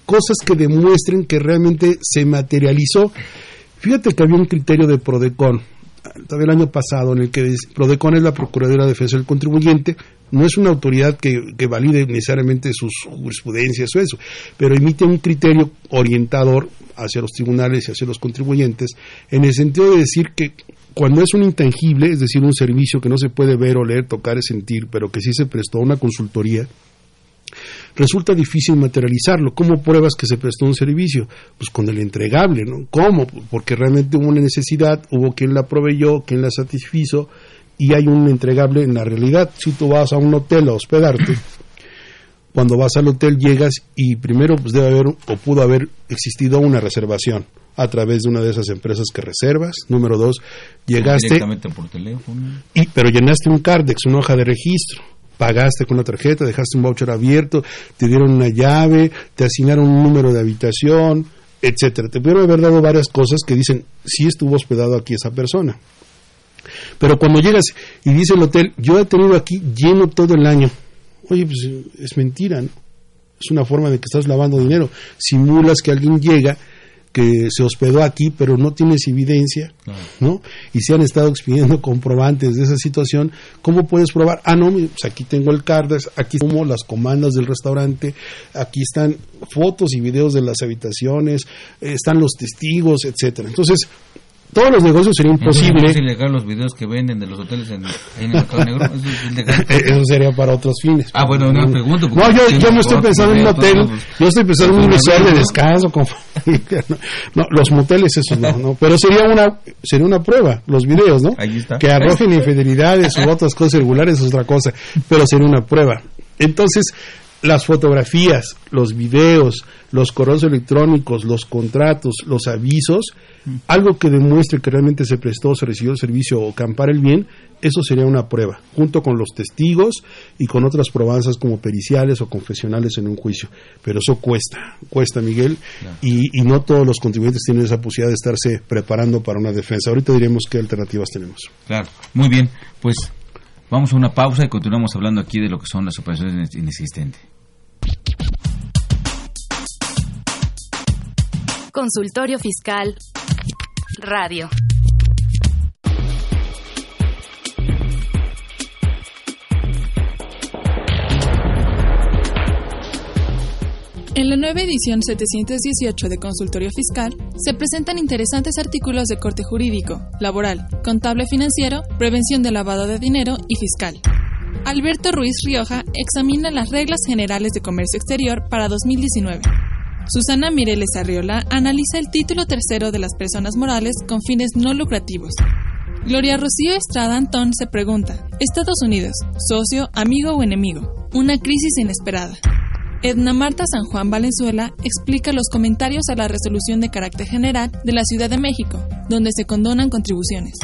cosas que demuestren que realmente se materializó. Fíjate que había un criterio de Prodecon, el año pasado, en el que Prodecon es la Procuraduría de Defensa del Contribuyente, no es una autoridad que, que valide necesariamente sus jurisprudencias o eso, pero emite un criterio orientador hacia los tribunales y hacia los contribuyentes, en el sentido de decir que cuando es un intangible, es decir, un servicio que no se puede ver o leer, tocar sentir, pero que sí se prestó a una consultoría, resulta difícil materializarlo. ¿Cómo pruebas que se prestó un servicio? Pues con el entregable, ¿no? ¿Cómo? Porque realmente hubo una necesidad, hubo quien la proveyó, quien la satisfizo, y hay un entregable en la realidad. Si tú vas a un hotel a hospedarte, cuando vas al hotel llegas y primero pues debe haber o pudo haber existido una reservación a través de una de esas empresas que reservas. Número dos, llegaste... Directamente por teléfono. Y, pero llenaste un CARDEX, una hoja de registro. Pagaste con la tarjeta, dejaste un voucher abierto, te dieron una llave, te asignaron un número de habitación, etcétera. Te pudieron haber dado varias cosas que dicen, sí estuvo hospedado aquí esa persona. Pero cuando llegas y dice el hotel, yo he tenido aquí lleno todo el año. Oye, pues es mentira, ¿no? Es una forma de que estás lavando dinero. Simulas que alguien llega que se hospedó aquí, pero no tienes evidencia, ¿no? Y se han estado expidiendo comprobantes de esa situación, ¿cómo puedes probar? Ah, no, pues aquí tengo el CARDEX, aquí como las comandas del restaurante, aquí están fotos y videos de las habitaciones, eh, están los testigos, etcétera. Entonces, todos los negocios sería imposible. ¿Es ilegal los videos que venden de los hoteles en, en el mercado negro? ¿Eso es ilegal? Eso sería para otros fines. Ah, bueno, no pregunto. No, yo, yo no estoy pensando en un hotel, yo estoy pensando en un resort de descanso. Con... no, no, los moteles, eso no, no. Pero sería una sería una prueba, los videos, ¿no? Ahí está. Que arrojen infidelidades u otras cosas irregulares es otra cosa, pero sería una prueba. Entonces, las fotografías, los videos, los correos electrónicos, los contratos, los avisos, algo que demuestre que realmente se prestó, se recibió el servicio o campar el bien, eso sería una prueba, junto con los testigos y con otras probanzas como periciales o confesionales en un juicio. Pero eso cuesta, cuesta, Miguel, y, y no todos los contribuyentes tienen esa posibilidad de estarse preparando para una defensa. Ahorita diremos qué alternativas tenemos. Claro, muy bien, pues vamos a una pausa y continuamos hablando aquí de lo que son las operaciones inexistentes. Consultorio Fiscal Radio. En la nueva edición 718 de Consultorio Fiscal se presentan interesantes artículos de corte jurídico, laboral, contable financiero, prevención de lavado de dinero y fiscal. Alberto Ruiz Rioja examina las reglas generales de comercio exterior para 2019. Susana Mireles Arriola analiza el título tercero de las personas morales con fines no lucrativos. Gloria Rocío Estrada Antón se pregunta, Estados Unidos, socio, amigo o enemigo, una crisis inesperada. Edna Marta San Juan Valenzuela explica los comentarios a la resolución de carácter general de la Ciudad de México, donde se condonan contribuciones.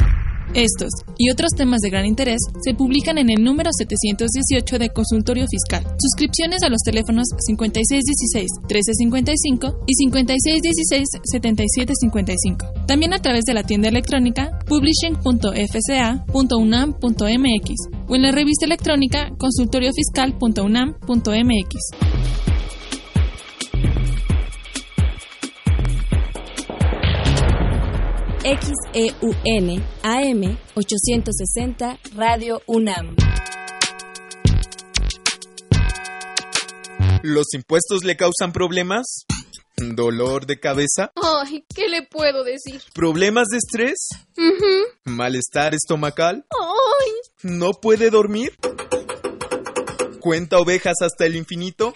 Estos y otros temas de gran interés se publican en el número 718 de Consultorio Fiscal. Suscripciones a los teléfonos 5616-1355 y 5616-7755. También a través de la tienda electrónica publishing.fca.unam.mx o en la revista electrónica consultoriofiscal.unam.mx. XEUN AM 860 Radio UNAM. ¿Los impuestos le causan problemas? ¿Dolor de cabeza? Ay, ¿qué le puedo decir? ¿Problemas de estrés? ¿Malestar estomacal? Ay, ¿No puede dormir? ¿Cuenta ovejas hasta el infinito?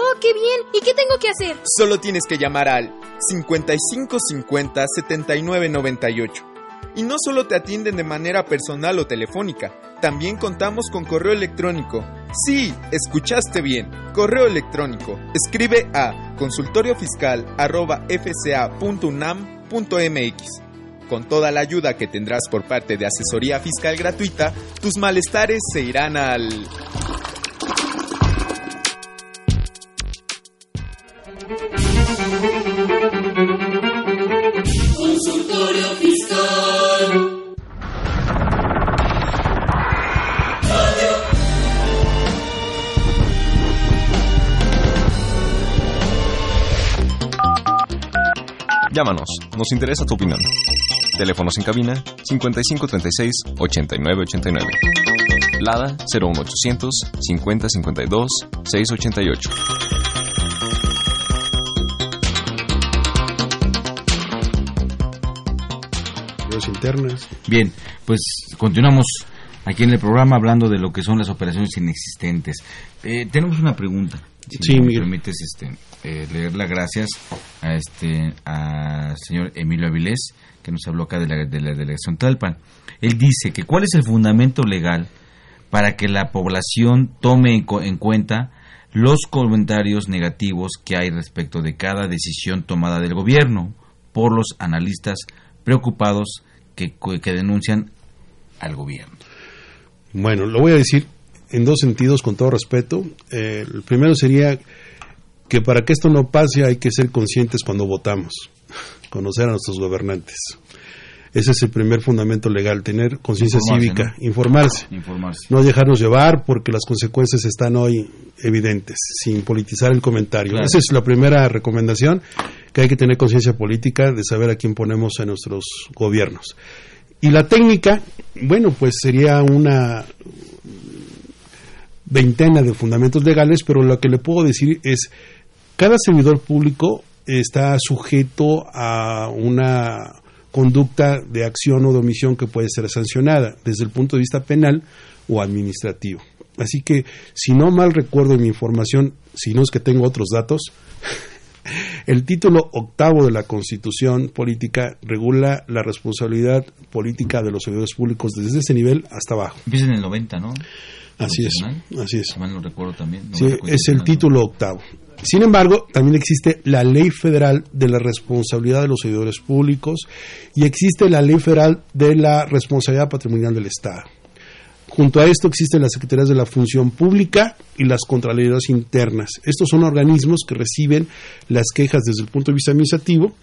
Qué bien. ¿Y qué tengo que hacer? Solo tienes que llamar al 5550 7998. Y no solo te atienden de manera personal o telefónica, también contamos con correo electrónico. Sí, escuchaste bien, correo electrónico. Escribe a consultoriofiscal@fca.unam.mx. Con toda la ayuda que tendrás por parte de asesoría fiscal gratuita, tus malestares se irán al Llámanos, nos interesa tu opinión. Teléfonos en cabina 5536-8989. Lada 01800 5052 688. internas. Bien, pues continuamos aquí en el programa hablando de lo que son las operaciones inexistentes. Eh, tenemos una pregunta. Si Sí, me Miguel. permites este, eh, leerla, gracias a este al señor Emilio Avilés, que nos habló acá de la, de la delegación Tlalpan. Él dice que cuál es el fundamento legal para que la población tome en, en cuenta los comentarios negativos que hay respecto de cada decisión tomada del gobierno por los analistas preocupados que, que denuncian al gobierno. Bueno, lo voy a decir en dos sentidos con todo respeto. Eh, el primero sería que para que esto no pase hay que ser conscientes cuando votamos, conocer a nuestros gobernantes. Ese es el primer fundamento legal, tener conciencia cívica, ¿no? informarse. Informarse. No dejarnos llevar porque las consecuencias están hoy evidentes, sin politizar el comentario. Claro. Esa es la primera recomendación, que hay que tener conciencia política de saber a quién ponemos en nuestros gobiernos. Y la técnica, bueno, pues sería una veintena de fundamentos legales, pero lo que le puedo decir es, cada servidor público está sujeto a una conducta de acción o de omisión que puede ser sancionada desde el punto de vista penal o administrativo. Así que, si no mal recuerdo mi información, si no es que tengo otros datos, el título octavo de la Constitución Política regula la responsabilidad política de los servidores públicos desde ese nivel hasta abajo. Empieza en el 90, ¿no? Así es, así es. Si mal no recuerdo también. Sí, 90 es el título octavo. Sin embargo, también existe la Ley Federal de la Responsabilidad de los Servidores Públicos y existe la Ley Federal de la Responsabilidad Patrimonial del Estado. Junto a esto existen las Secretarías de la Función Pública y las Contralorías Internas. Estos son organismos que reciben las quejas desde el punto de vista administrativo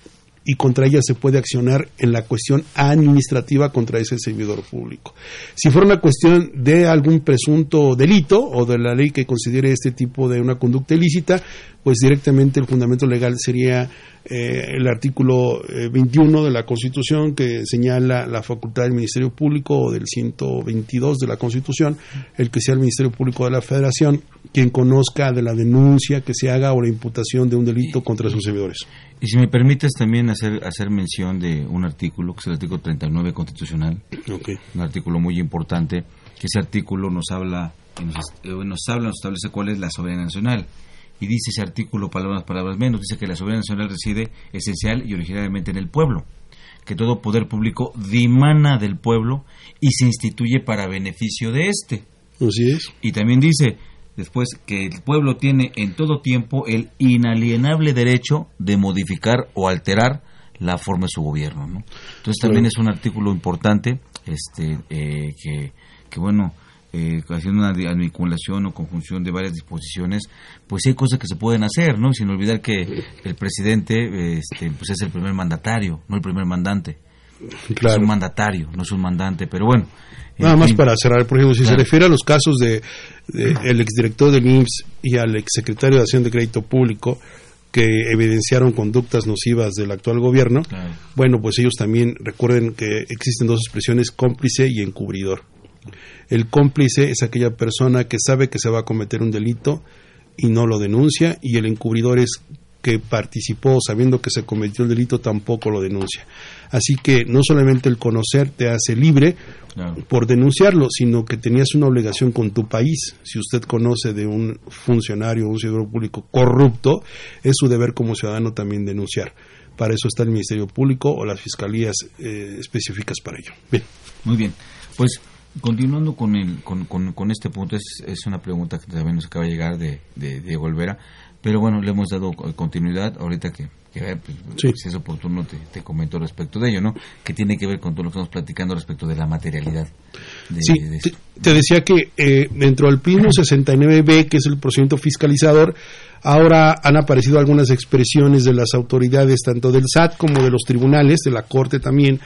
y contra ellas se puede accionar en la cuestión administrativa contra ese servidor público. Si fuera una cuestión de algún presunto delito o de la ley que considere este tipo de una conducta ilícita, pues directamente el fundamento legal sería eh, el artículo eh, 21 de la Constitución que señala la facultad del Ministerio Público o del 122 de la Constitución, el que sea el Ministerio Público de la Federación quien conozca de la denuncia que se haga o la imputación de un delito contra sus servidores. Y si me permites también hacer, hacer mención de un artículo, que es el artículo 39 constitucional, un artículo muy importante, que ese artículo nos habla nos, eh, nos habla, nos establece cuál es la soberanía nacional. Y dice ese artículo, palabras, palabras menos, dice que la soberanía nacional reside esencial y originariamente en el pueblo, que todo poder público dimana del pueblo y se instituye para beneficio de éste. Así es. Y también dice, después, que el pueblo tiene en todo tiempo el inalienable derecho de modificar o alterar la forma de su gobierno. ¿no? Entonces también es un artículo importante este, eh, que, que, bueno, eh, haciendo una articulación o conjunción de varias disposiciones, pues hay cosas que se pueden hacer, ¿no? Sin olvidar que el presidente este, pues es el primer mandatario, no el primer mandante. Claro. Es un mandatario, no es un mandante, pero bueno. Nada más fin. para cerrar, por ejemplo, si Claro. se refiere a los casos de, de el exdirector del IMSS y al exsecretario de Acción de Crédito Público que evidenciaron conductas nocivas del actual gobierno, Claro. bueno, pues ellos también recuerden que existen dos expresiones, cómplice y encubridor. El cómplice es aquella persona que sabe que se va a cometer un delito y no lo denuncia, y el encubridor es que participó sabiendo que se cometió el delito tampoco lo denuncia. Así que no solamente el conocer te hace libre por denunciarlo, sino que tenías una obligación con tu país. Si usted conoce de un funcionario o un servidor público corrupto, es su deber como ciudadano también denunciar. Para eso está el Ministerio Público o las fiscalías eh, específicas para ello. Bien. Muy bien. Pues continuando con, el, con, con, con este punto, es, es una pregunta que también nos acaba de llegar de, de Diego Olvera, pero bueno, le hemos dado continuidad ahorita que, que pues, Sí. si es oportuno te, te comento respecto de ello, ¿no? Que tiene que ver con todo lo que estamos platicando respecto de la materialidad. De, Sí, de te, te decía que eh, dentro del PISMO 69B, que es el procedimiento fiscalizador, ahora han aparecido algunas expresiones de las autoridades, tanto del SAT como de los tribunales, de la Corte también.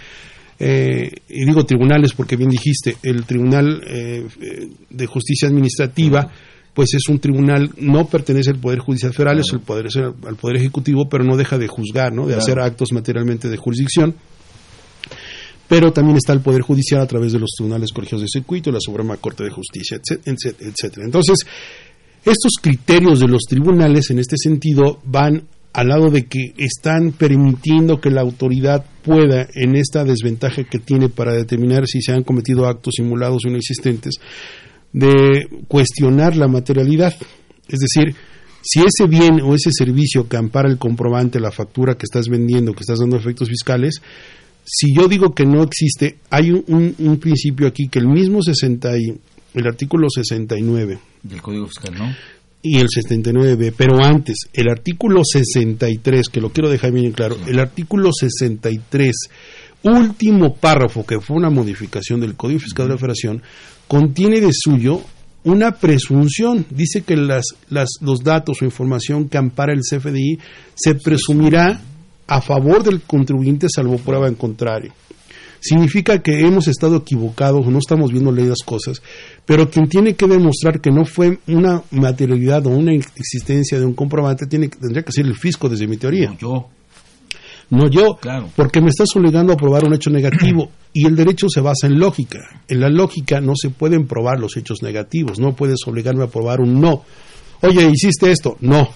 Eh, y digo tribunales porque bien dijiste, el Tribunal eh, eh, de Justicia Administrativa, pues es un tribunal, no pertenece al Poder Judicial Federal, es el poder, es el- al Poder Ejecutivo, pero no deja de juzgar, ¿no? de Claro. hacer actos materialmente de jurisdicción pero también está el Poder Judicial a través de los tribunales colegios de circuito, la Suprema Corte de Justicia, etc- etc- etcétera. Entonces, estos criterios de los tribunales en este sentido van al lado de que están permitiendo que la autoridad pueda, en esta desventaja que tiene para determinar si se han cometido actos simulados o inexistentes, de cuestionar la materialidad. Es decir, si ese bien o ese servicio que ampara el comprobante, la factura que estás vendiendo, que estás dando efectos fiscales, si yo digo que no existe, hay un, principio aquí que el mismo 60 y, el artículo 69 del Código Fiscal, ¿no? Y el 79B, pero antes, el artículo 63, que lo quiero dejar bien en claro, el artículo 63, último párrafo, que fue una modificación del Código Fiscal de la Federación, contiene de suyo una presunción. Dice que las, las, los datos o información que ampara el CFDI se presumirá a favor del contribuyente salvo prueba en contrario. Significa que hemos estado equivocados, no estamos viendo las cosas, pero quien tiene que demostrar que no fue una materialidad o una existencia de un comprobante tiene, que- tendría que ser el fisco desde mi teoría. yo. No yo, Claro. porque me estás obligando a probar un hecho negativo y el derecho se basa en lógica. En la lógica no se pueden probar los hechos negativos, no puedes obligarme a probar un no. Oye, hiciste esto, no.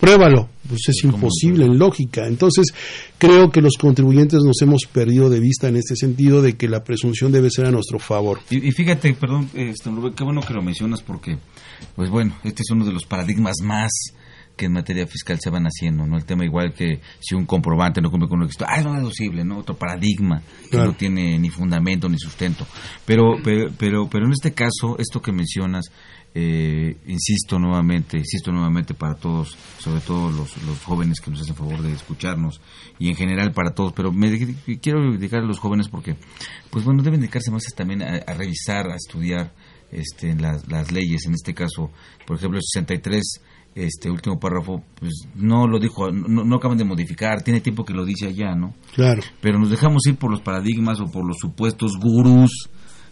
Pruébalo. Pues es imposible en lógica. Entonces, creo que los contribuyentes nos hemos perdido de vista en este sentido de que la presunción debe ser a nuestro favor. Y, y fíjate, perdón, este, Rubén, qué bueno que lo mencionas porque, pues bueno, este es uno de los paradigmas más que en materia fiscal se van haciendo, ¿no? El tema igual que si un comprobante no cumple con lo que está, ah, es no deducible, ¿no? Otro paradigma que Claro. no tiene ni fundamento ni sustento. Pero, pero, pero, pero en este caso, esto que mencionas, eh, insisto nuevamente, insisto nuevamente para todos, sobre todo los, los jóvenes que nos hacen favor de escucharnos y en general para todos, pero me quiero dedicar a los jóvenes porque, pues bueno, deben dedicarse más también a, a revisar, a estudiar este, las, las leyes, en este caso, por ejemplo, el 63 este último párrafo, pues no lo dijo, no, no acaban de modificar, tiene tiempo que lo dice allá, ¿no? Claro. Pero nos dejamos ir por los paradigmas o por los supuestos gurús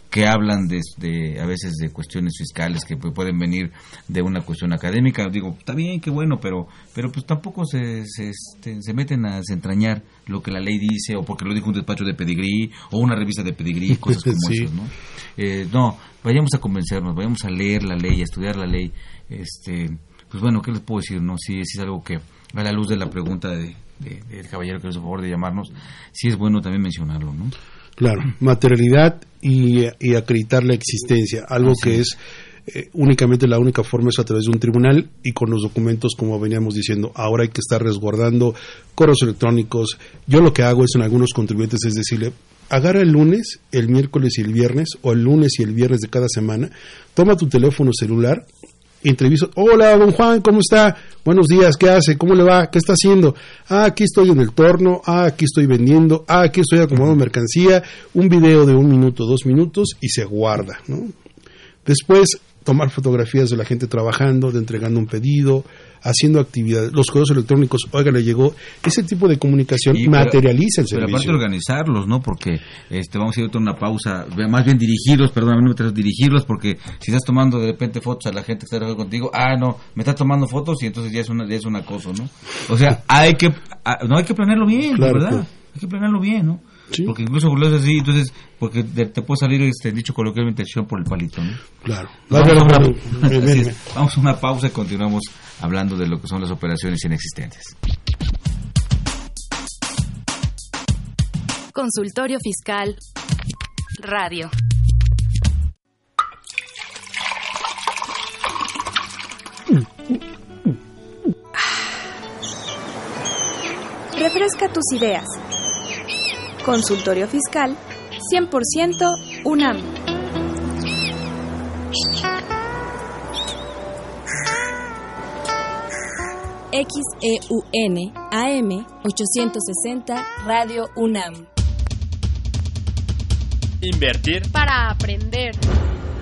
que hablan de, de- a veces de cuestiones fiscales que pu- pueden venir de una cuestión académica. Digo, está bien, qué bueno, pero pero pues tampoco se, se, este, se meten a desentrañar lo que la ley dice o porque lo dijo un despacho de pedigrí o una revista de pedigrí, cosas como Sí. esas, ¿no? Eh, no, vayamos a convencernos, vayamos a leer la ley, a estudiar la ley. Este, pues bueno, ¿qué les puedo decir? No, sí, sí es algo que a la luz de la pregunta de, de- del caballero que nos hizo favor de llamarnos, sí es bueno también mencionarlo, ¿no? Claro, materialidad y, y acreditar la existencia, algo Así que es. es eh, únicamente la única forma es a través de un tribunal y con los documentos, como veníamos diciendo, ahora hay que estar resguardando correos electrónicos. Yo lo que hago es en algunos contribuyentes es decirle, agarra el lunes, el miércoles y el viernes, o el lunes y el viernes de cada semana, toma tu teléfono celular, entrevista, hola don Juan, ¿cómo está? Buenos días, ¿qué hace? ¿Cómo le va? ¿Qué está haciendo? Ah, aquí estoy en el torno, ah, aquí estoy vendiendo, ah, aquí estoy acomodando mercancía, un video de un minuto, dos minutos y se guarda, ¿no? Después, tomar fotografías de la gente trabajando, de entregando un pedido, haciendo actividades, los correos electrónicos, oiga, le llegó, ese tipo de comunicación pero- materializa el Pero servicio. aparte organizarlos, ¿no? Porque este, vamos a ir a una pausa, más bien dirigirlos, perdón, no me dirigirlos, porque si estás tomando de repente fotos a la gente que está trabajando contigo, ah, no, me estás tomando fotos y entonces ya es, una, ya es un acoso, ¿no? O sea, hay que, ah, no hay que planearlo bien, Claro, ¿verdad? claro. Hay que planearlo bien, ¿no? Porque incluso lo haces así, entonces, porque te, te puede salir este dicho coloquialmente acción por el palito, ¿no? Claro. Vamos, a una. Vamos a una pausa y continuamos hablando de lo que son las operaciones inexistentes. Consultorio Fiscal Radio. Refresca tus ideas. Consultorio Fiscal 100% UNAM. XEUN AM 860 Radio UNAM. Invertir Para aprender.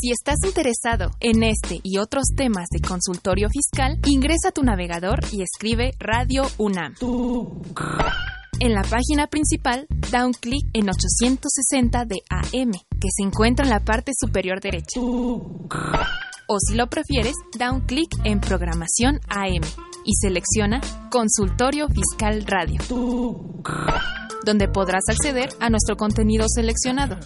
Si estás interesado en este y otros temas de consultorio fiscal, ingresa a tu navegador y escribe Radio UNAM. En la página principal, da un clic en 860 de AM, que se encuentra en la parte superior derecha. O si lo prefieres, da un clic en Programación AM y selecciona Consultorio Fiscal Radio, donde podrás acceder a nuestro contenido seleccionado.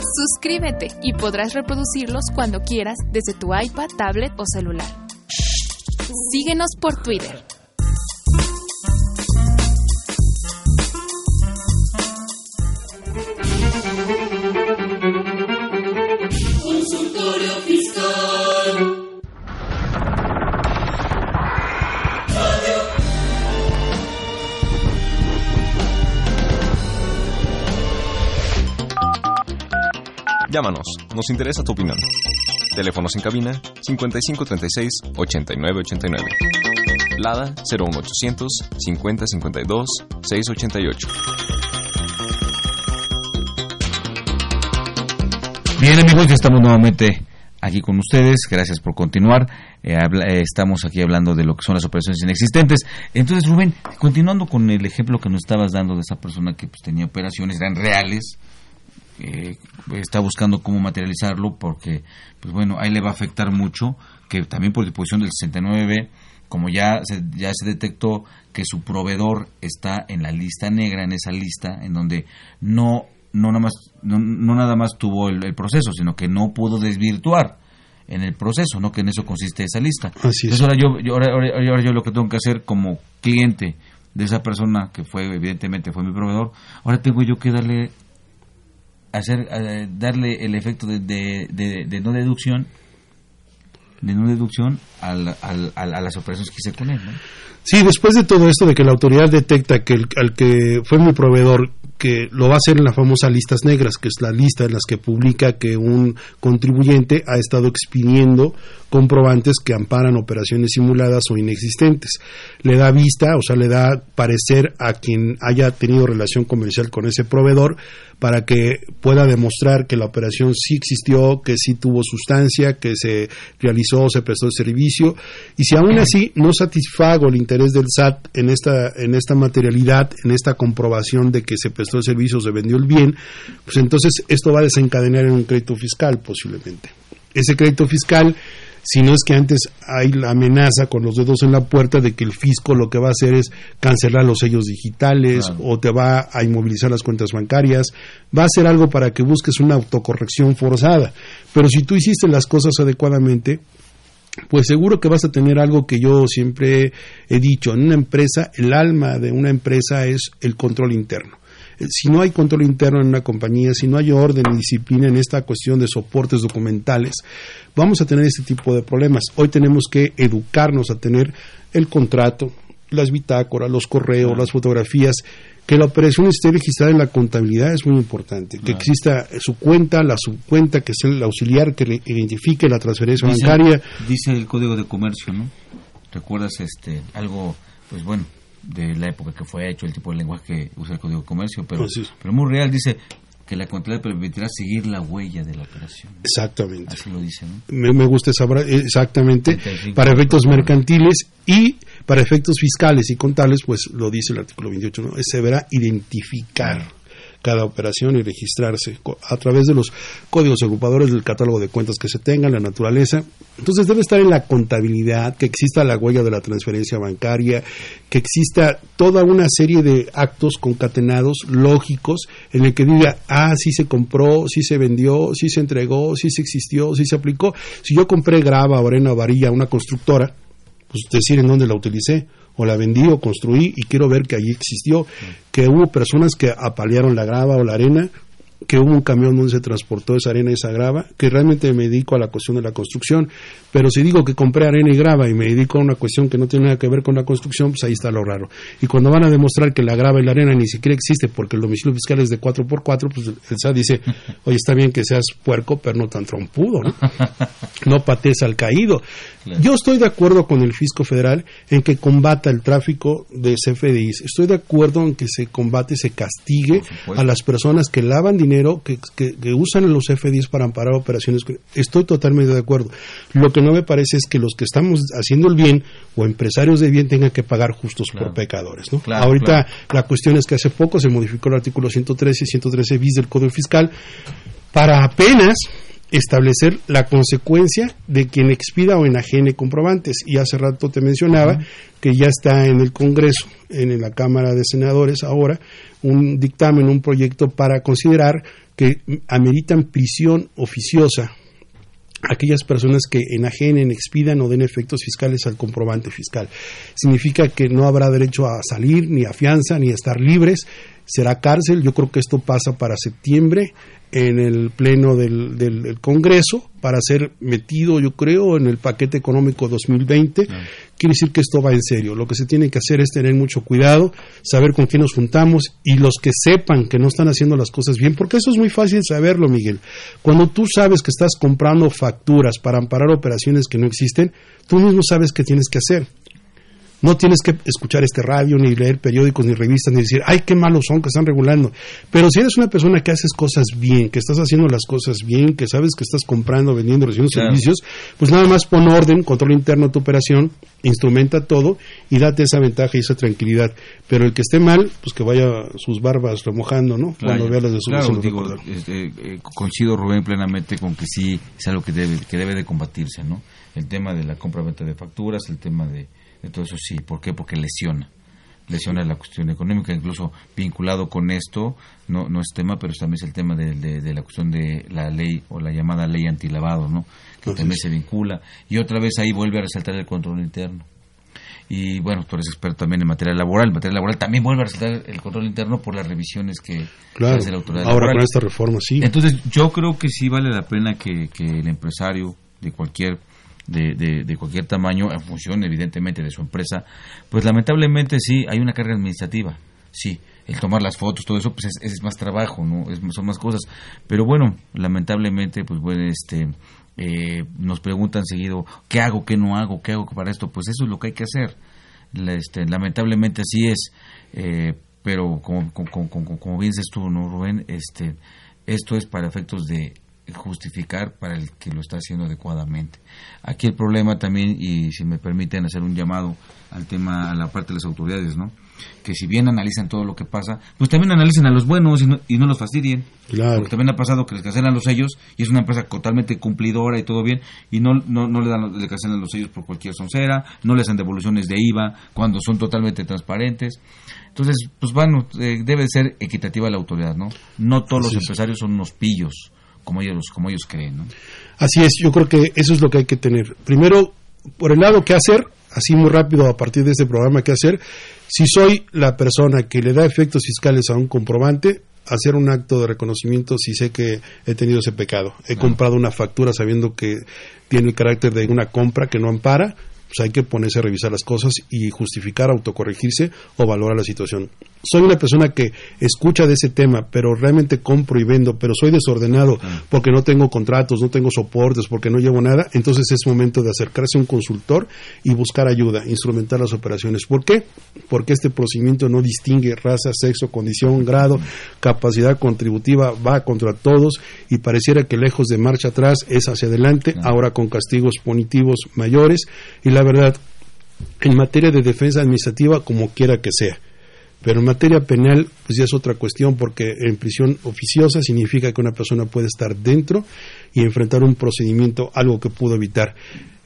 Suscríbete y podrás reproducirlos cuando quieras desde tu iPad, tablet o celular. Síguenos por Twitter. Llámanos, nos interesa tu opinión. Teléfonos en cabina 5536-8989. Lada 01800 5052 688. Bien amigos, ya estamos nuevamente aquí con ustedes. Gracias por continuar. Eh, habla- eh, estamos aquí hablando de lo que son las operaciones inexistentes. Entonces, Rubén, continuando con el ejemplo que nos estabas dando de esa persona que pues, tenía operaciones, eran reales, eh, está buscando cómo materializarlo porque, pues bueno, ahí le va a afectar mucho, que también por disposición del 69 como ya se, ya se detectó que su proveedor está en la lista negra, en esa lista, en donde no, no, nada, más, no, no nada más tuvo el, el proceso, sino que no pudo desvirtuar en el proceso, ¿no? Que en eso consiste esa lista. Así es. Entonces ahora yo, yo- ahora, ahora- ahora yo lo que tengo que hacer como cliente de esa persona que fue, evidentemente, fue mi proveedor, ahora tengo yo que darle hacer eh, darle el efecto de, de, de- de no deducción de no deducción a, las operaciones que hice con. ¿no? Sí, después de todo esto de que la autoridad detecta que el, al que fue mi proveedor que lo va a hacer en las famosas listas negras, que es la lista en las que publica que un contribuyente ha estado expidiendo comprobantes que amparan operaciones simuladas o inexistentes. Le da vista, o sea, le da parecer a quien haya tenido relación comercial con ese proveedor para que pueda demostrar que la operación sí existió, que sí tuvo sustancia, que se realizó, se prestó el servicio. Y si aún así no satisfago el interés del SAT en esta, en esta materialidad, en esta comprobación de que se prestó el servicio, se vendió el bien, pues entonces esto va a desencadenar en un crédito fiscal posiblemente. Ese crédito fiscal si no es que antes hay la amenaza con los dedos en la puerta de que el fisco lo que va a hacer es cancelar los sellos digitales o te va a inmovilizar las cuentas bancarias, va a hacer algo para que busques una autocorrección forzada. Pero si tú hiciste las cosas adecuadamente, pues seguro que vas a tener algo que yo siempre he dicho, en una empresa, el alma de una empresa es el control interno si no hay control interno en una compañía, si no hay orden y disciplina en esta cuestión de soportes documentales, vamos a tener este tipo de problemas. Hoy tenemos que educarnos a tener el contrato, las bitácoras, los correos, las fotografías, que la operación esté registrada en la contabilidad es muy importante, que exista su cuenta, la subcuenta, que es el auxiliar que identifique la transferencia bancaria. Dice el Código de Comercio, ¿no? ¿Recuerdas este algo, pues bueno, de la época que fue hecho, el tipo de lenguaje que usa el Código de Comercio, pero, pues pero muy real, dice que la contabilidad permitirá seguir la huella de la operación. Exactamente. Así lo dice, ¿no? me, gusta esa exactamente para efectos mercantiles y para efectos fiscales y contables, pues lo dice el artículo 28, ¿no? Se deberá identificar cada operación y registrarse a través de los códigos agrupadores del catálogo de cuentas que se tengan, la naturaleza. Entonces debe estar en la contabilidad, que exista la huella de la transferencia bancaria, que exista toda una serie de actos concatenados, lógicos, en el que diga, ah, sí se compró, sí se vendió, sí se entregó, sí se existió, sí se aplicó. Si yo compré grava, arena o varilla a una constructora, pues decir en dónde la utilicé o la vendí o construí y quiero ver que allí existió, que hubo personas que apalearon la grava o la arena que hubo un camión donde se transportó esa arena y esa grava, que realmente me dedico a la cuestión de la construcción, pero si digo que compré arena y grava y me dedico a una cuestión que no tiene nada que ver con la construcción, pues ahí está lo raro. Y cuando van a demostrar que la grava y la arena ni siquiera existe porque el domicilio fiscal es de 4x4, pues el SAT dice, oye, está bien que seas puerco, pero no tan trompudo, ¿no? No patees al caído. Yo estoy de acuerdo con el fisco federal en que combata el tráfico de CFDIs. Estoy de acuerdo en que se combate, se castigue a las personas que lavan dinero dinero que, que, usan los FDIs para amparar operaciones. Estoy totalmente de acuerdo. Lo que no me parece es que los que estamos haciendo el bien o empresarios de bien tengan que pagar justos por pecadores. ¿no? Ahorita la cuestión es que hace poco se modificó el artículo 113 y 113 bis del Código Fiscal para apenas establecer la consecuencia de quien expida o enajene comprobantes. Y hace rato te mencionaba que ya está en el Congreso, en la Cámara de Senadores ahora, un dictamen, un proyecto para considerar que ameritan prisión oficiosa aquellas personas que enajenen, expidan o den efectos fiscales al comprobante fiscal. Significa que no habrá derecho a salir, ni a fianza, ni a estar libres. Será cárcel. Yo creo que esto pasa para septiembre en el pleno del, del, Congreso para ser metido, yo creo, en el paquete económico 2020. Quiere decir que esto va en serio. Lo que se tiene que hacer es tener mucho cuidado, saber con quién nos juntamos y los que sepan que no están haciendo las cosas bien, porque eso es muy fácil saberlo, Miguel. Cuando tú sabes que estás comprando facturas para amparar operaciones que no existen, tú mismo sabes qué tienes que hacer. No tienes que escuchar este radio, ni leer periódicos, ni revistas, ni decir, ay, qué malos son que están regulando. Pero si eres una persona que haces cosas bien, que estás haciendo las cosas bien, que sabes que estás comprando, vendiendo, recibiendo servicios, pues nada más pon orden, control interno de tu operación, instrumenta todo y date esa ventaja y esa tranquilidad. Pero el que esté mal, pues que vaya sus barbas remojando, ¿no? Cuando vea las de su claro, digo, este, eh, coincido, Rubén, plenamente con que sí es algo que debe, que debe de combatirse, ¿no? El tema de la compra-venta de facturas, el tema de entonces sí, ¿por qué? Porque lesiona. Lesiona la cuestión económica, incluso vinculado con esto, no, no es tema, pero también es el tema de, de, la cuestión de la ley o la llamada ley antilavado, ¿no? que también se vincula. Y otra vez ahí vuelve a resaltar el control interno y bueno, tú eres experto también en materia laboral. En materia laboral también vuelve a resaltar el control interno por las revisiones que hace la autoridad Ahora con esta reforma, sí. Entonces, yo creo que sí vale la pena que, que el empresario de cualquier de, de, cualquier tamaño, en función evidentemente de su empresa, pues lamentablemente sí hay una carga administrativa, sí, el tomar las fotos, todo eso, pues es, más trabajo, ¿no? Es, son más cosas. Pero bueno, lamentablemente, pues bueno, este, eh, nos preguntan seguido, ¿qué hago, qué no hago, qué hago para esto? Pues eso es lo que hay que hacer. Este, lamentablemente así es, eh, pero como, como, como, como, bien dices tú, ¿no, Rubén? Este, esto es para efectos de justificar para el que lo está haciendo adecuadamente. Aquí el problema también, y si me permiten hacer un llamado al tema, a la parte de las autoridades, ¿no? Que si bien analizan todo lo que pasa, pues también analicen a los buenos y no, y no los fastidien. Claro. Porque también ha pasado que les cancelan los sellos y es una empresa totalmente cumplidora y todo bien y no, no, no le, dan, le cancelan los sellos por cualquier soncera, no les dan devoluciones de IVA cuando son totalmente transparentes. Entonces, pues bueno, eh, debe ser equitativa la autoridad, ¿no? No todos los empresarios son unos pillos como ellos, como ellos creen. ¿no? Así es, yo creo que eso es lo que hay que tener. Primero, por el lado, ¿qué hacer? Así muy rápido a partir de este programa, ¿qué hacer? Si soy la persona que le da efectos fiscales a un comprobante, hacer un acto de reconocimiento si sé que he tenido ese pecado. He comprado una factura sabiendo que tiene el carácter de una compra que no ampara, pues hay que ponerse a revisar las cosas y justificar, autocorregirse o valorar la situación. Soy una persona que escucha de ese tema, pero realmente compro y vendo, pero soy desordenado porque no tengo contratos, no tengo soportes, porque no llevo nada, entonces es momento de acercarse a un consultor y buscar ayuda, instrumentar las operaciones. ¿Por qué? Porque este procedimiento no distingue raza, sexo, condición, grado, capacidad contributiva, va contra todos y pareciera que lejos de marcha atrás es hacia adelante, ahora con castigos punitivos mayores y la la verdad, en materia de defensa administrativa, como quiera que sea. Pero en materia penal, pues ya es otra cuestión, porque en prisión oficiosa significa que una persona puede estar dentro y enfrentar un procedimiento, algo que pudo evitar.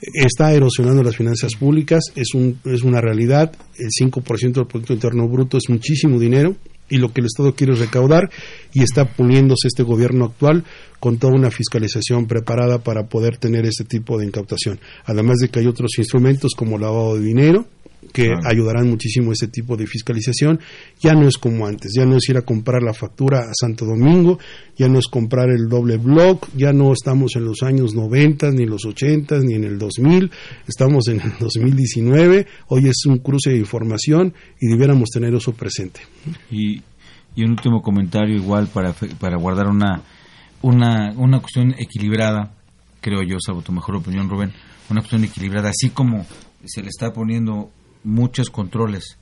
Está erosionando las finanzas públicas, es, un, es una realidad, el 5% del Producto Interno Bruto es muchísimo dinero, y lo que el Estado quiere recaudar y está puliéndose este gobierno actual con toda una fiscalización preparada para poder tener este tipo de incautación. Además de que hay otros instrumentos como lavado de dinero, que ayudarán muchísimo a este tipo de fiscalización. Ya no es como antes, ya no es ir a comprar la factura a Santo Domingo, ya no es comprar el doble block, ya no estamos en los años 90, ni los 80, ni en el 2000, estamos en el 2019, hoy es un cruce de información y debiéramos tener eso presente. Y, y un último comentario igual para, para guardar una, una, una cuestión equilibrada, creo yo, salvo tu mejor opinión, Rubén, una cuestión equilibrada, así como se le está poniendo muchos controles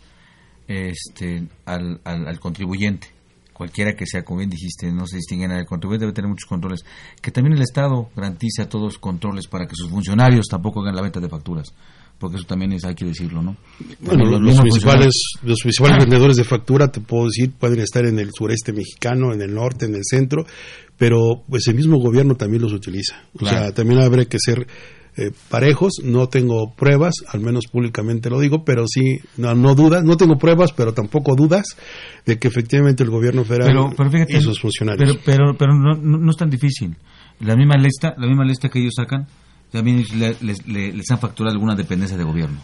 este, al, al, contribuyente, cualquiera que sea, como bien dijiste, no se distingue nada. El contribuyente debe tener muchos controles. Que también el Estado garantice a todos los controles para que sus funcionarios tampoco hagan la venta de facturas. Porque eso también es, hay que decirlo, ¿no? Bueno, los, principales, los principales vendedores de factura, te puedo decir, pueden estar en el sureste mexicano, en el norte, en el centro, pero pues el mismo gobierno también los utiliza. O sea, también habrá que ser eh, parejos. No tengo pruebas, al menos públicamente lo digo, pero sí, no, no dudas, no tengo pruebas, pero tampoco dudas de que efectivamente el gobierno federal y sus funcionarios. Pero, pero, pero no, no, es tan difícil. La misma lista, la misma lista que ellos sacan, también les, les, han facturado alguna dependencia de gobierno.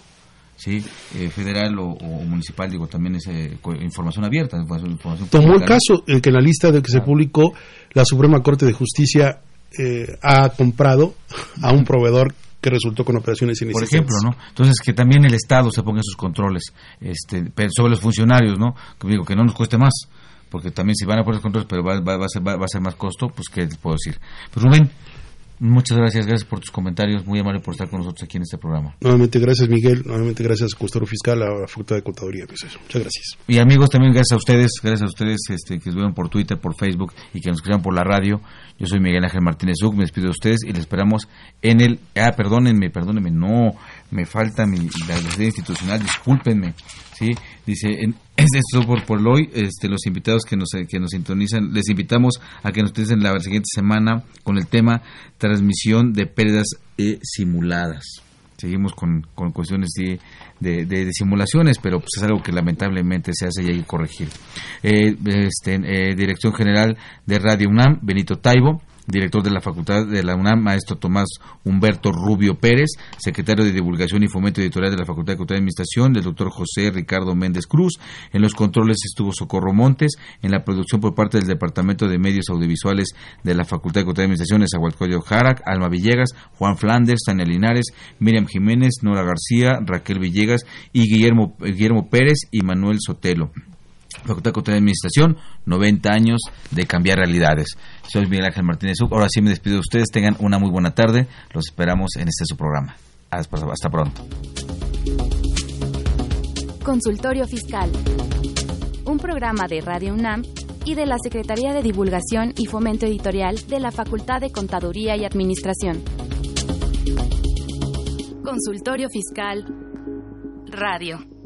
¿sí? Eh, federal o, municipal, digo, también es eh, información abierta. Información Tomó el caso en que en la lista de que se publicó, la Suprema Corte de Justicia eh, ha comprado a un proveedor que resultó con operaciones inexistentes. Por ejemplo, ¿no? Entonces, que también el Estado se ponga sus controles este, sobre los funcionarios, ¿no? Que digo, que no nos cueste más, porque también si van a poner controles, pero va, va, a ser, va, a ser más costo, pues, ¿qué les puedo decir? Pues, Rubén, Muchas gracias, gracias por tus comentarios, muy amable por estar con nosotros aquí en este programa. Nuevamente gracias Miguel, nuevamente gracias Custoro Fiscal, a la Facultad de Contaduría. Pues muchas gracias. Y amigos, también gracias a ustedes, gracias a ustedes este, que nos vieron por Twitter, por Facebook y que nos escriban por la radio. Yo soy Miguel Ángel Martínez Zuc, me despido de ustedes y les esperamos en el... Ah, perdónenme, perdónenme, no, me falta mi, la sede institucional, discúlpenme. ¿sí? Dice, es esto por, por hoy, este, los invitados que nos, que nos sintonizan, les invitamos a que nos utilicen la siguiente semana con el tema transmisión de pérdidas eh, simuladas. Seguimos con, con cuestiones de, de, simulaciones, pero pues es algo que lamentablemente se hace y hay que corregir. Eh, este, eh, Dirección General de Radio UNAM, Benito Taibo, director de la Facultad de la UNAM, maestro Tomás Humberto Rubio Pérez, secretario de Divulgación y Fomento Editorial de la Facultad de Cultura y Administración, del doctor José Ricardo Méndez Cruz. En los controles estuvo Socorro Montes, en la producción por parte del Departamento de Medios Audiovisuales de la Facultad de Cultura y Administración, Zahualcoyo Jarac, Alma Villegas, Juan Flanders, Tania Linares, Miriam Jiménez, Nora García, Raquel Villegas y Guillermo, Guillermo Pérez y Manuel Sotelo. Facultad de Cultura y Administración, 90 años de cambiar realidades. Soy Miguel Ángel Martínez Ahora sí me despido de ustedes. Tengan una muy buena tarde. Los esperamos en este su programa. Hasta pronto. Consultorio Fiscal. Un programa de Radio UNAM y de la Secretaría de Divulgación y Fomento Editorial de la Facultad de Contaduría y Administración. Consultorio Fiscal Radio.